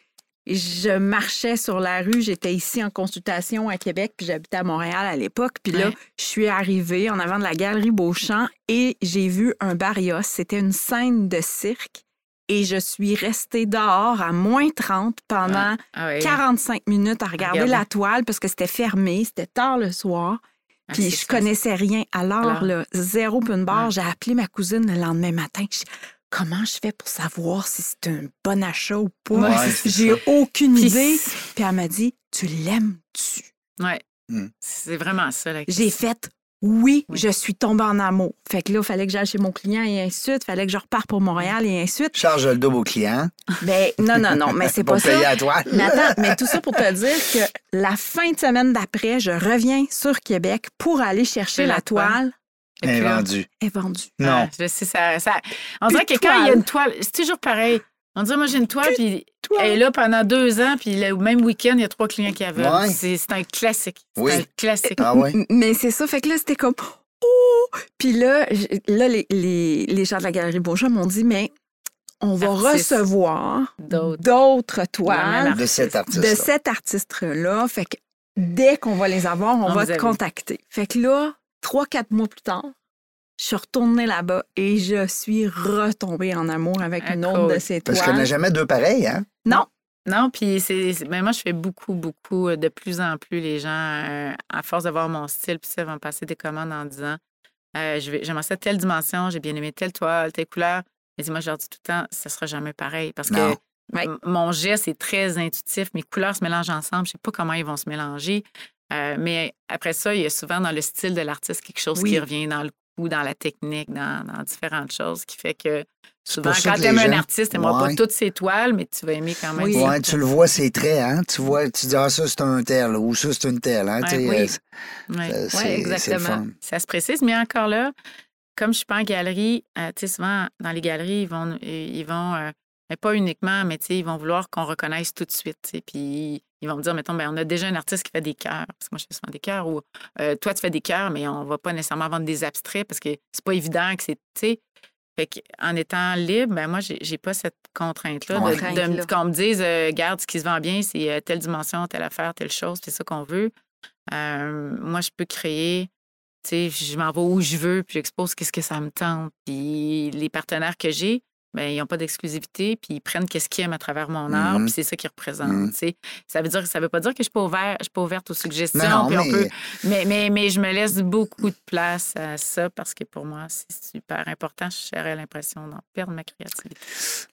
Je marchais sur la rue, j'étais ici en consultation à Québec, puis j'habitais à Montréal à l'époque. Puis là, Ouais. je suis arrivée en avant de la galerie Beauchamp et j'ai vu un Barrios. C'était une scène de cirque. Et je suis restée dehors à moins 30 pendant Ah ouais. 45 minutes à regarder Regarder. la toile parce que c'était fermé, c'était tard le soir. Ah, Puis je connaissais rien. Alors, Alors. là, zéro une barre, Ouais. j'ai appelé ma cousine le lendemain matin. Je dis, comment je fais pour savoir si c'est un bon achat ou pas? Ouais, j'ai aucune Puis idée. Puis elle m'a dit, tu l'aimes-tu? Ouais. Hmm. C'est vraiment ça. La J'ai fait, oui, Oui. je suis tombée en amour. Fait que là, il fallait que j'aille chez mon client et ainsi de suite. fallait que je reparte pour Montréal et ainsi de suite. Charge le double au client. Mais non, non, non, mais c'est pas ça. à toi. Mais attends, mais tout ça pour te dire que la fin de semaine d'après, je reviens sur Québec pour aller chercher la la toile. est vendue. Non. Ah, je sais, ça, ça- On dirait que quand il y a une toile, c'est toujours pareil. On dirait, moi, j'ai une toile, puis toi? Et là, pendant deux ans, puis le même week-end, il y a trois clients qui avaient. Ouais. C'est c'est un classique. C'est Oui. un classique. Ah ouais? Mais c'est ça. Fait que là, c'était comme. Oh! Puis là, là les, les, les gens de la Galerie Beauchamp m'ont dit, mais on va recevoir D'autres. toiles. De cet artiste. de cet artiste-là. Fait que dès qu'on va les avoir, on, On va te contacter. Fait que là, trois, quatre mois plus tard, je suis retournée là-bas et je suis retombée en amour avec Ah, une autre cool. de ces Parce qu'il n'y en a toiles. jamais deux pareils, hein? Non, Non, puis c'est. ben moi, je fais beaucoup, beaucoup, euh, de plus en plus, les gens, euh, à force de voir mon style, puis ça, vont me passer des commandes en disant euh, je vais- J'aimerais ça telle dimension, j'ai bien aimé telle toile, telle couleur. Mais moi, je leur dis tout le temps, ça sera jamais pareil. Parce Non. que Ouais. mon geste est très intuitif, mes couleurs se mélangent ensemble, je sais pas comment ils vont se mélanger. Euh, mais après ça, il y a souvent dans le style de l'artiste quelque chose Oui. qui revient dans le dans la technique, dans, dans différentes choses, qui fait que souvent, quand tu aimes un gens- artiste, tu n'aimeras Ouais. pas toutes ses toiles, mais tu vas aimer quand même. Oui. Ouais, tu le vois, ses traits, hein? Tu vois, tu dis, ah, ça, c'est un tel, ou ça, c'est une telle, hein? Oui. euh, exactement. Ça se précise, mais encore là, comme je suis pas en galerie, euh, tu sais, souvent, dans les galeries, ils vont, ils vont euh, mais pas uniquement, mais tu sais, ils vont vouloir qu'on reconnaisse tout de suite, puis ils vont me dire, mettons, ben, on a déjà un artiste qui fait des cœurs, parce que moi, je fais souvent des cœurs, ou euh, toi, tu fais des cœurs, mais on va pas nécessairement vendre des abstraits, parce que c'est pas évident que c'est, tu sais, fait en étant libre, ben moi, j'ai pas cette contrainte-là de- qu'on me dise, euh, garde, ce qui se vend bien, c'est euh, telle dimension, telle affaire, telle chose, c'est ça qu'on veut. Euh, moi, je peux créer tu sais, je m'en vais où je veux, puis j'expose qu'est-ce que ça me tente. Puis les partenaires que j'ai, ben, ils n'ont pas d'exclusivité, puis ils prennent qu'est-ce qu'ils aiment à travers mon art, Mhm. puis c'est ça qu'ils représentent. Tu sais. Ça veut dire ça veut pas dire que je suis pas ouverte, je suis pas ouverte aux suggestions, Non, non, puis on mais- peut, mais, mais, mais je me laisse beaucoup de place à ça parce que pour moi, c'est super important. J'aurais l'impression d'en perdre ma créativité.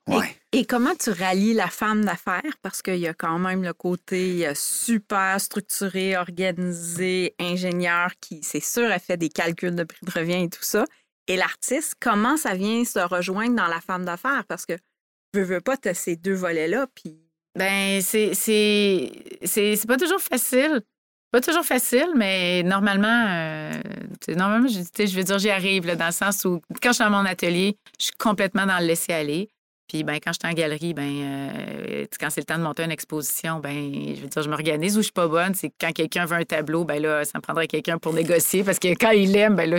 Ouais. Et comment tu rallies la femme d'affaires? Parce qu'il y a quand même le côté euh, super structuré, organisé, ingénieur qui, c'est sûr, a fait des calculs de prix de revient et tout ça. Et l'artiste, comment ça vient se rejoindre dans la femme d'affaires? Parce que veux, veux pas, tu ces deux volets-là, puis Ben, c'est c'est pas toujours facile. Pas toujours facile, mais normalement, euh, normalement, je, je veux dire, j'y arrive, là, dans le sens où, quand je suis dans mon atelier, je suis complètement dans le laisser-aller. Puis, ben, quand je suis en galerie, ben, euh, quand c'est le temps de monter une exposition, ben, je veux dire, je m'organise où je suis pas bonne. C'est quand quelqu'un veut un tableau, ben là, ça me prendrait quelqu'un pour négocier parce que quand il l'aime, ben là,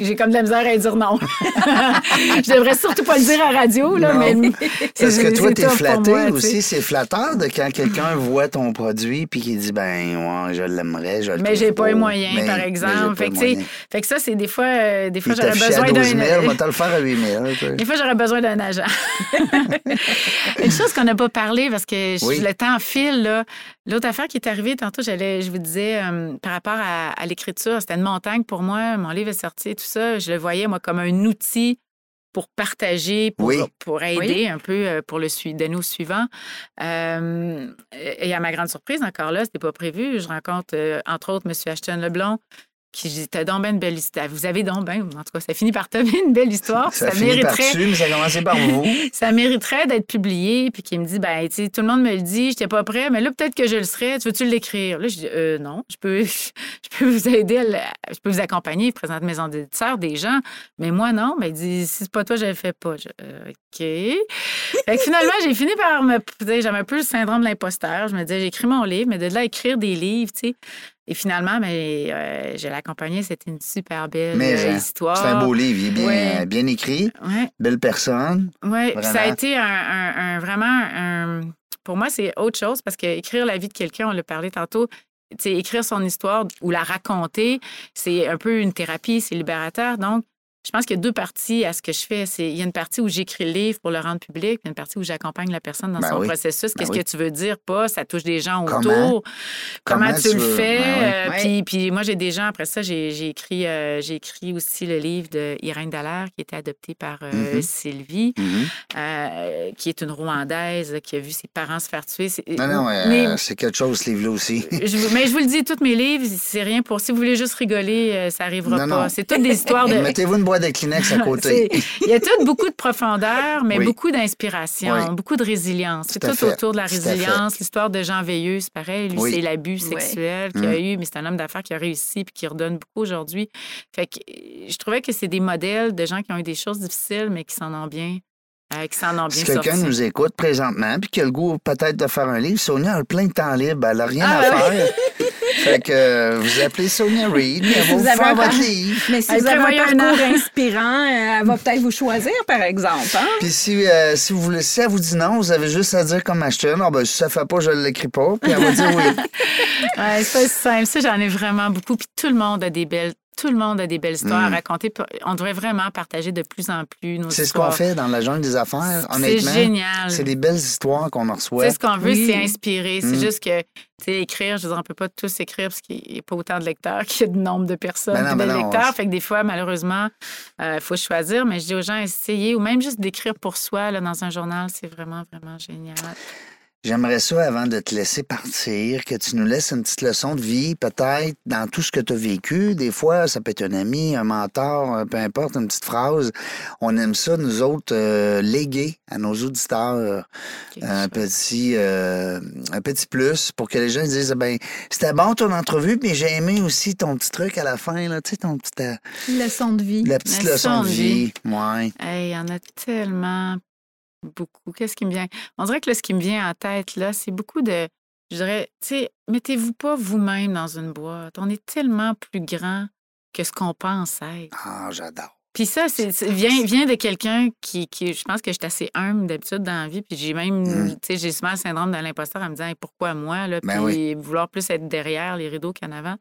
j'ai comme de la misère à dire non. je devrais surtout pas le dire à la radio, là, Non. mais. Parce que toi, t'es flatté moi, aussi? C'est flatteur de quand quelqu'un voit ton produit puis qu'il dit, ben, ouais, je l'aimerais, je le Mais j'ai pas les moyens, mais- par exemple. Fait que, fait ça, c'est des fois, euh, des fois, j'aurais besoin 12 000, d'un. on va te le faire à 8 000. tu sais. Des fois, j'aurais besoin d'un agent. Une chose qu'on n'a pas parlé parce que je- Oui. le temps file, là. L'autre affaire qui est arrivée, tantôt, j'allais, je vous disais, euh, par rapport à, à l'écriture, c'était une montagne pour moi. Mon livre est sorti et tout ça. Je le voyais, moi, comme un outil pour partager, pour, Oui. pour aider un peu euh, pour le sui- donner au suivant. Euh, et à ma grande surprise, encore là, c'était pas prévu. Je rencontre, euh, entre autres, M. Ashton Leblond, qui dit T'as donc ben une belle histoire. Vous avez donc ben, en tout cas, ça finit par te une belle histoire. Ça, par mériterait mais ça a commencé par vous. ça mériterait d'être publié, puis qu'il me dit, ben, tu sais, tout le monde me le dit, j'étais pas prêt, mais là, peut-être que je le serais. Tu veux-tu l'écrire? Là, je dis, euh, non, je peux, je peux vous aider, à je peux vous accompagner, je présente mes éditeurs, des gens, mais moi, non. Mais il dit, si c'est pas toi, je le fais pas. Je, euh, OK. Fait que finalement, j'ai fini par me. J'avais un peu le syndrome de l'imposteur. Je me disais, j'ai écrit mon livre, mais de là, écrire des livres, tu sais. Et finalement, mais, euh, je l'ai accompagné. C'était une super belle Mais, euh, hein, histoire. C'est un beau livre, il est bien, Ouais. bien écrit, Ouais. belle personne. Oui, ça a été un, un- un- vraiment un. Pour moi, c'est autre chose parce que écrire la vie de quelqu'un, on l'a parlé tantôt, écrire son histoire ou la raconter, c'est un peu une thérapie, c'est libérateur. Donc, je pense qu'il y a deux parties à ce que je fais. C'est, il y a une partie où j'écris le livre pour le rendre public, puis une partie où j'accompagne la personne dans Ben son oui. processus. Ben Qu'est-ce oui. que tu veux dire? Pas, ça touche des gens Comment? autour. Comment, Comment tu, tu le veux? fais? Ben oui. Euh, Ouais. puis, puis moi, j'ai des gens, après ça, j'ai, j'ai écrit, euh, j'ai écrit aussi le livre de Irène Dallaire qui était adopté par euh, Mhm. Sylvie Mhm. euh, qui est une Rwandaise, qui a vu ses parents se faire tuer. C'est- Non, non, euh, mais, c'est quelque chose, ce livre-là aussi. je, mais je vous le dis, tous mes livres, c'est rien pour. Si vous voulez juste rigoler, ça arrivera Non, pas. non. C'est toutes des histoires de. Mettez-vous une boîte de Kleenex à côté. Il y a tout beaucoup de profondeur, mais Oui. beaucoup d'inspiration, Oui. beaucoup de résilience. C'est Tout autour de la résilience. L'histoire de Jean Veilleux, c'est pareil. Lui, Oui. c'est l'abus sexuel qu'il a Mm. eu, mais c'est un homme d'affaires qui a réussi puis qui redonne beaucoup aujourd'hui. Fait que euh, je trouvais que c'est des modèles de gens qui ont eu des choses difficiles, mais qui s'en ont bien euh, qui s'en ont Si quelqu'un nous écoute présentement puis qui a le goût peut-être de faire un livre, Sonia a plein de temps libre, elle n'a rien Ah, à faire. fait que euh, vous appelez Sonia Reid, puis elle va vous vous avez faire un votre livre. Mais si Elle vous avez un parcours an. inspirant, euh, elle va peut-être vous choisir, par exemple. Hein? Puis si, euh, si, vous voulez, si elle vous dit non, vous avez juste à dire comme Ashton, ah ben, si ça fait pas, je ne l'écris pas, puis elle va dire oui. Ouais, c'est simple. Ça, j'en ai vraiment beaucoup. Puis tout le monde a des belles, tout le monde a des belles histoires à Mm. raconter. On devrait vraiment partager de plus en plus nos C'est ce qu'on histoires. fait dans la jungle des affaires, C'est honnêtement. génial. C'est des belles histoires qu'on en reçoit. sais, ce qu'on veut, Oui. c'est inspirer. C'est Mm. juste que, tu sais, écrire, je veux dire, on peut pas tous écrire parce qu'il n'y a pas autant de lecteurs qu'il y a de nombre de personnes Ben non, de ben non, lecteurs. Fait que des fois, malheureusement, il faut choisir. Mais je dis aux gens, essayez ou même juste d'écrire pour soi là, dans un journal, c'est vraiment, vraiment génial. J'aimerais ça, avant de te laisser partir, que tu nous laisses une petite leçon de vie, peut-être, dans tout ce que tu as vécu. Des fois, ça peut être un ami, un mentor, euh, peu importe, une petite phrase. On aime ça, nous autres, euh, léguer à nos auditeurs Quelque un petit, euh, un petit plus pour que les gens disent, ben, c'était bon ton entrevue, mais j'ai aimé aussi ton petit truc à la fin, là, tu sais, ton petit, euh, Leçon de vie. la petite Leçon leçon de vie. Ouais. Hey, il y en a tellement beaucoup. Qu'est-ce qui me vient? On dirait que là, ce qui me vient en tête, là, c'est beaucoup de. Je dirais, tu sais, mettez-vous pas vous-même dans une boîte. On est tellement plus grand que ce qu'on pense être. Ah, j'adore. Puis ça, c'est, vient, vient de quelqu'un qui, qui. Je pense que je suis assez humble d'habitude dans la vie. Puis j'ai même. Mm. Tu sais, j'ai souvent le syndrome de l'imposteur en me disant Hey, pourquoi moi? Là, Ben puis vouloir plus être derrière les rideaux qu'en avant.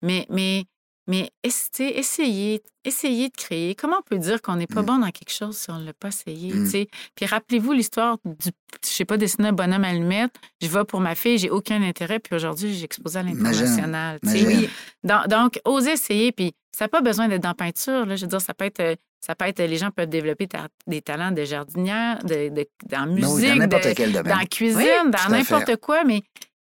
Mais, mais, mais essayez, essayez de créer. Comment on peut dire qu'on n'est pas Mm. bon dans quelque chose si on ne l'a pas essayé? Mm. sais? Puis rappelez-vous l'histoire du. Je sais pas, dessiner un bonhomme allumette. Je vais pour ma fille, j'ai aucun intérêt. Puis aujourd'hui, j'ai exposé à l'international. Oui. Donc, donc, osez essayer. Puis ça n'a pas besoin d'être dans la peinture. Là. Je veux dire, ça peut être. Ça peut être, les gens peuvent développer ta- des talents de jardinière, de, de- dans la Ben dans musique, n'importe de- quel domaine. dans la cuisine, Oui, dans à n'importe quoi, mais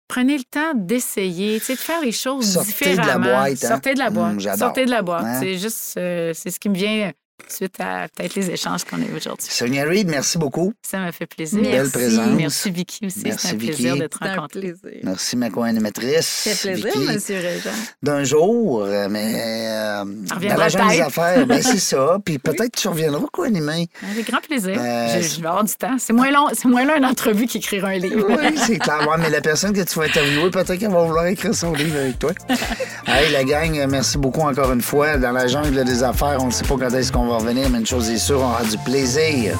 prenez le temps d'essayer, de faire les choses Sortez de la différemment. boîte, hein? Sortez de la boîte. Hum, j'adore. Sortez de la boîte. C'est juste, euh, c'est ce qui me vient suite à peut-être les échanges qu'on a eu aujourd'hui. Sonia Reid, merci beaucoup. Ça m'a fait plaisir. Merci. Belle présence. Merci Vicky aussi. C'est un Vicky. plaisir de te C'est un rencontrer. plaisir. Merci, ma co-animatrice. C'est plaisir, Vicky. Monsieur Régent. D'un jour, mais euh, reviendra dans la jungle des affaires, ben c'est ça. Puis peut-être que tu reviendras co-animer. Avec grand plaisir. Euh, je, je vais avoir du temps. C'est moins long, c'est moins long une entrevue qu'écrire un livre. Oui, c'est clair. Ouais, mais la personne que tu vas interviewer, peut-être qu'elle va vouloir écrire son livre avec toi. hey, la gang, merci beaucoup encore une fois. Dans la jungle des affaires, on ne sait pas quand est-ce qu'on va mais une chose est sûre, on aura du plaisir.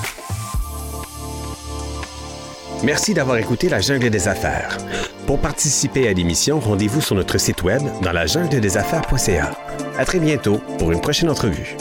Merci d'avoir écouté La Jungle des Affaires. Pour participer à l'émission, rendez-vous sur notre site web dans la jungle des affaires.ca. À très bientôt pour une prochaine entrevue.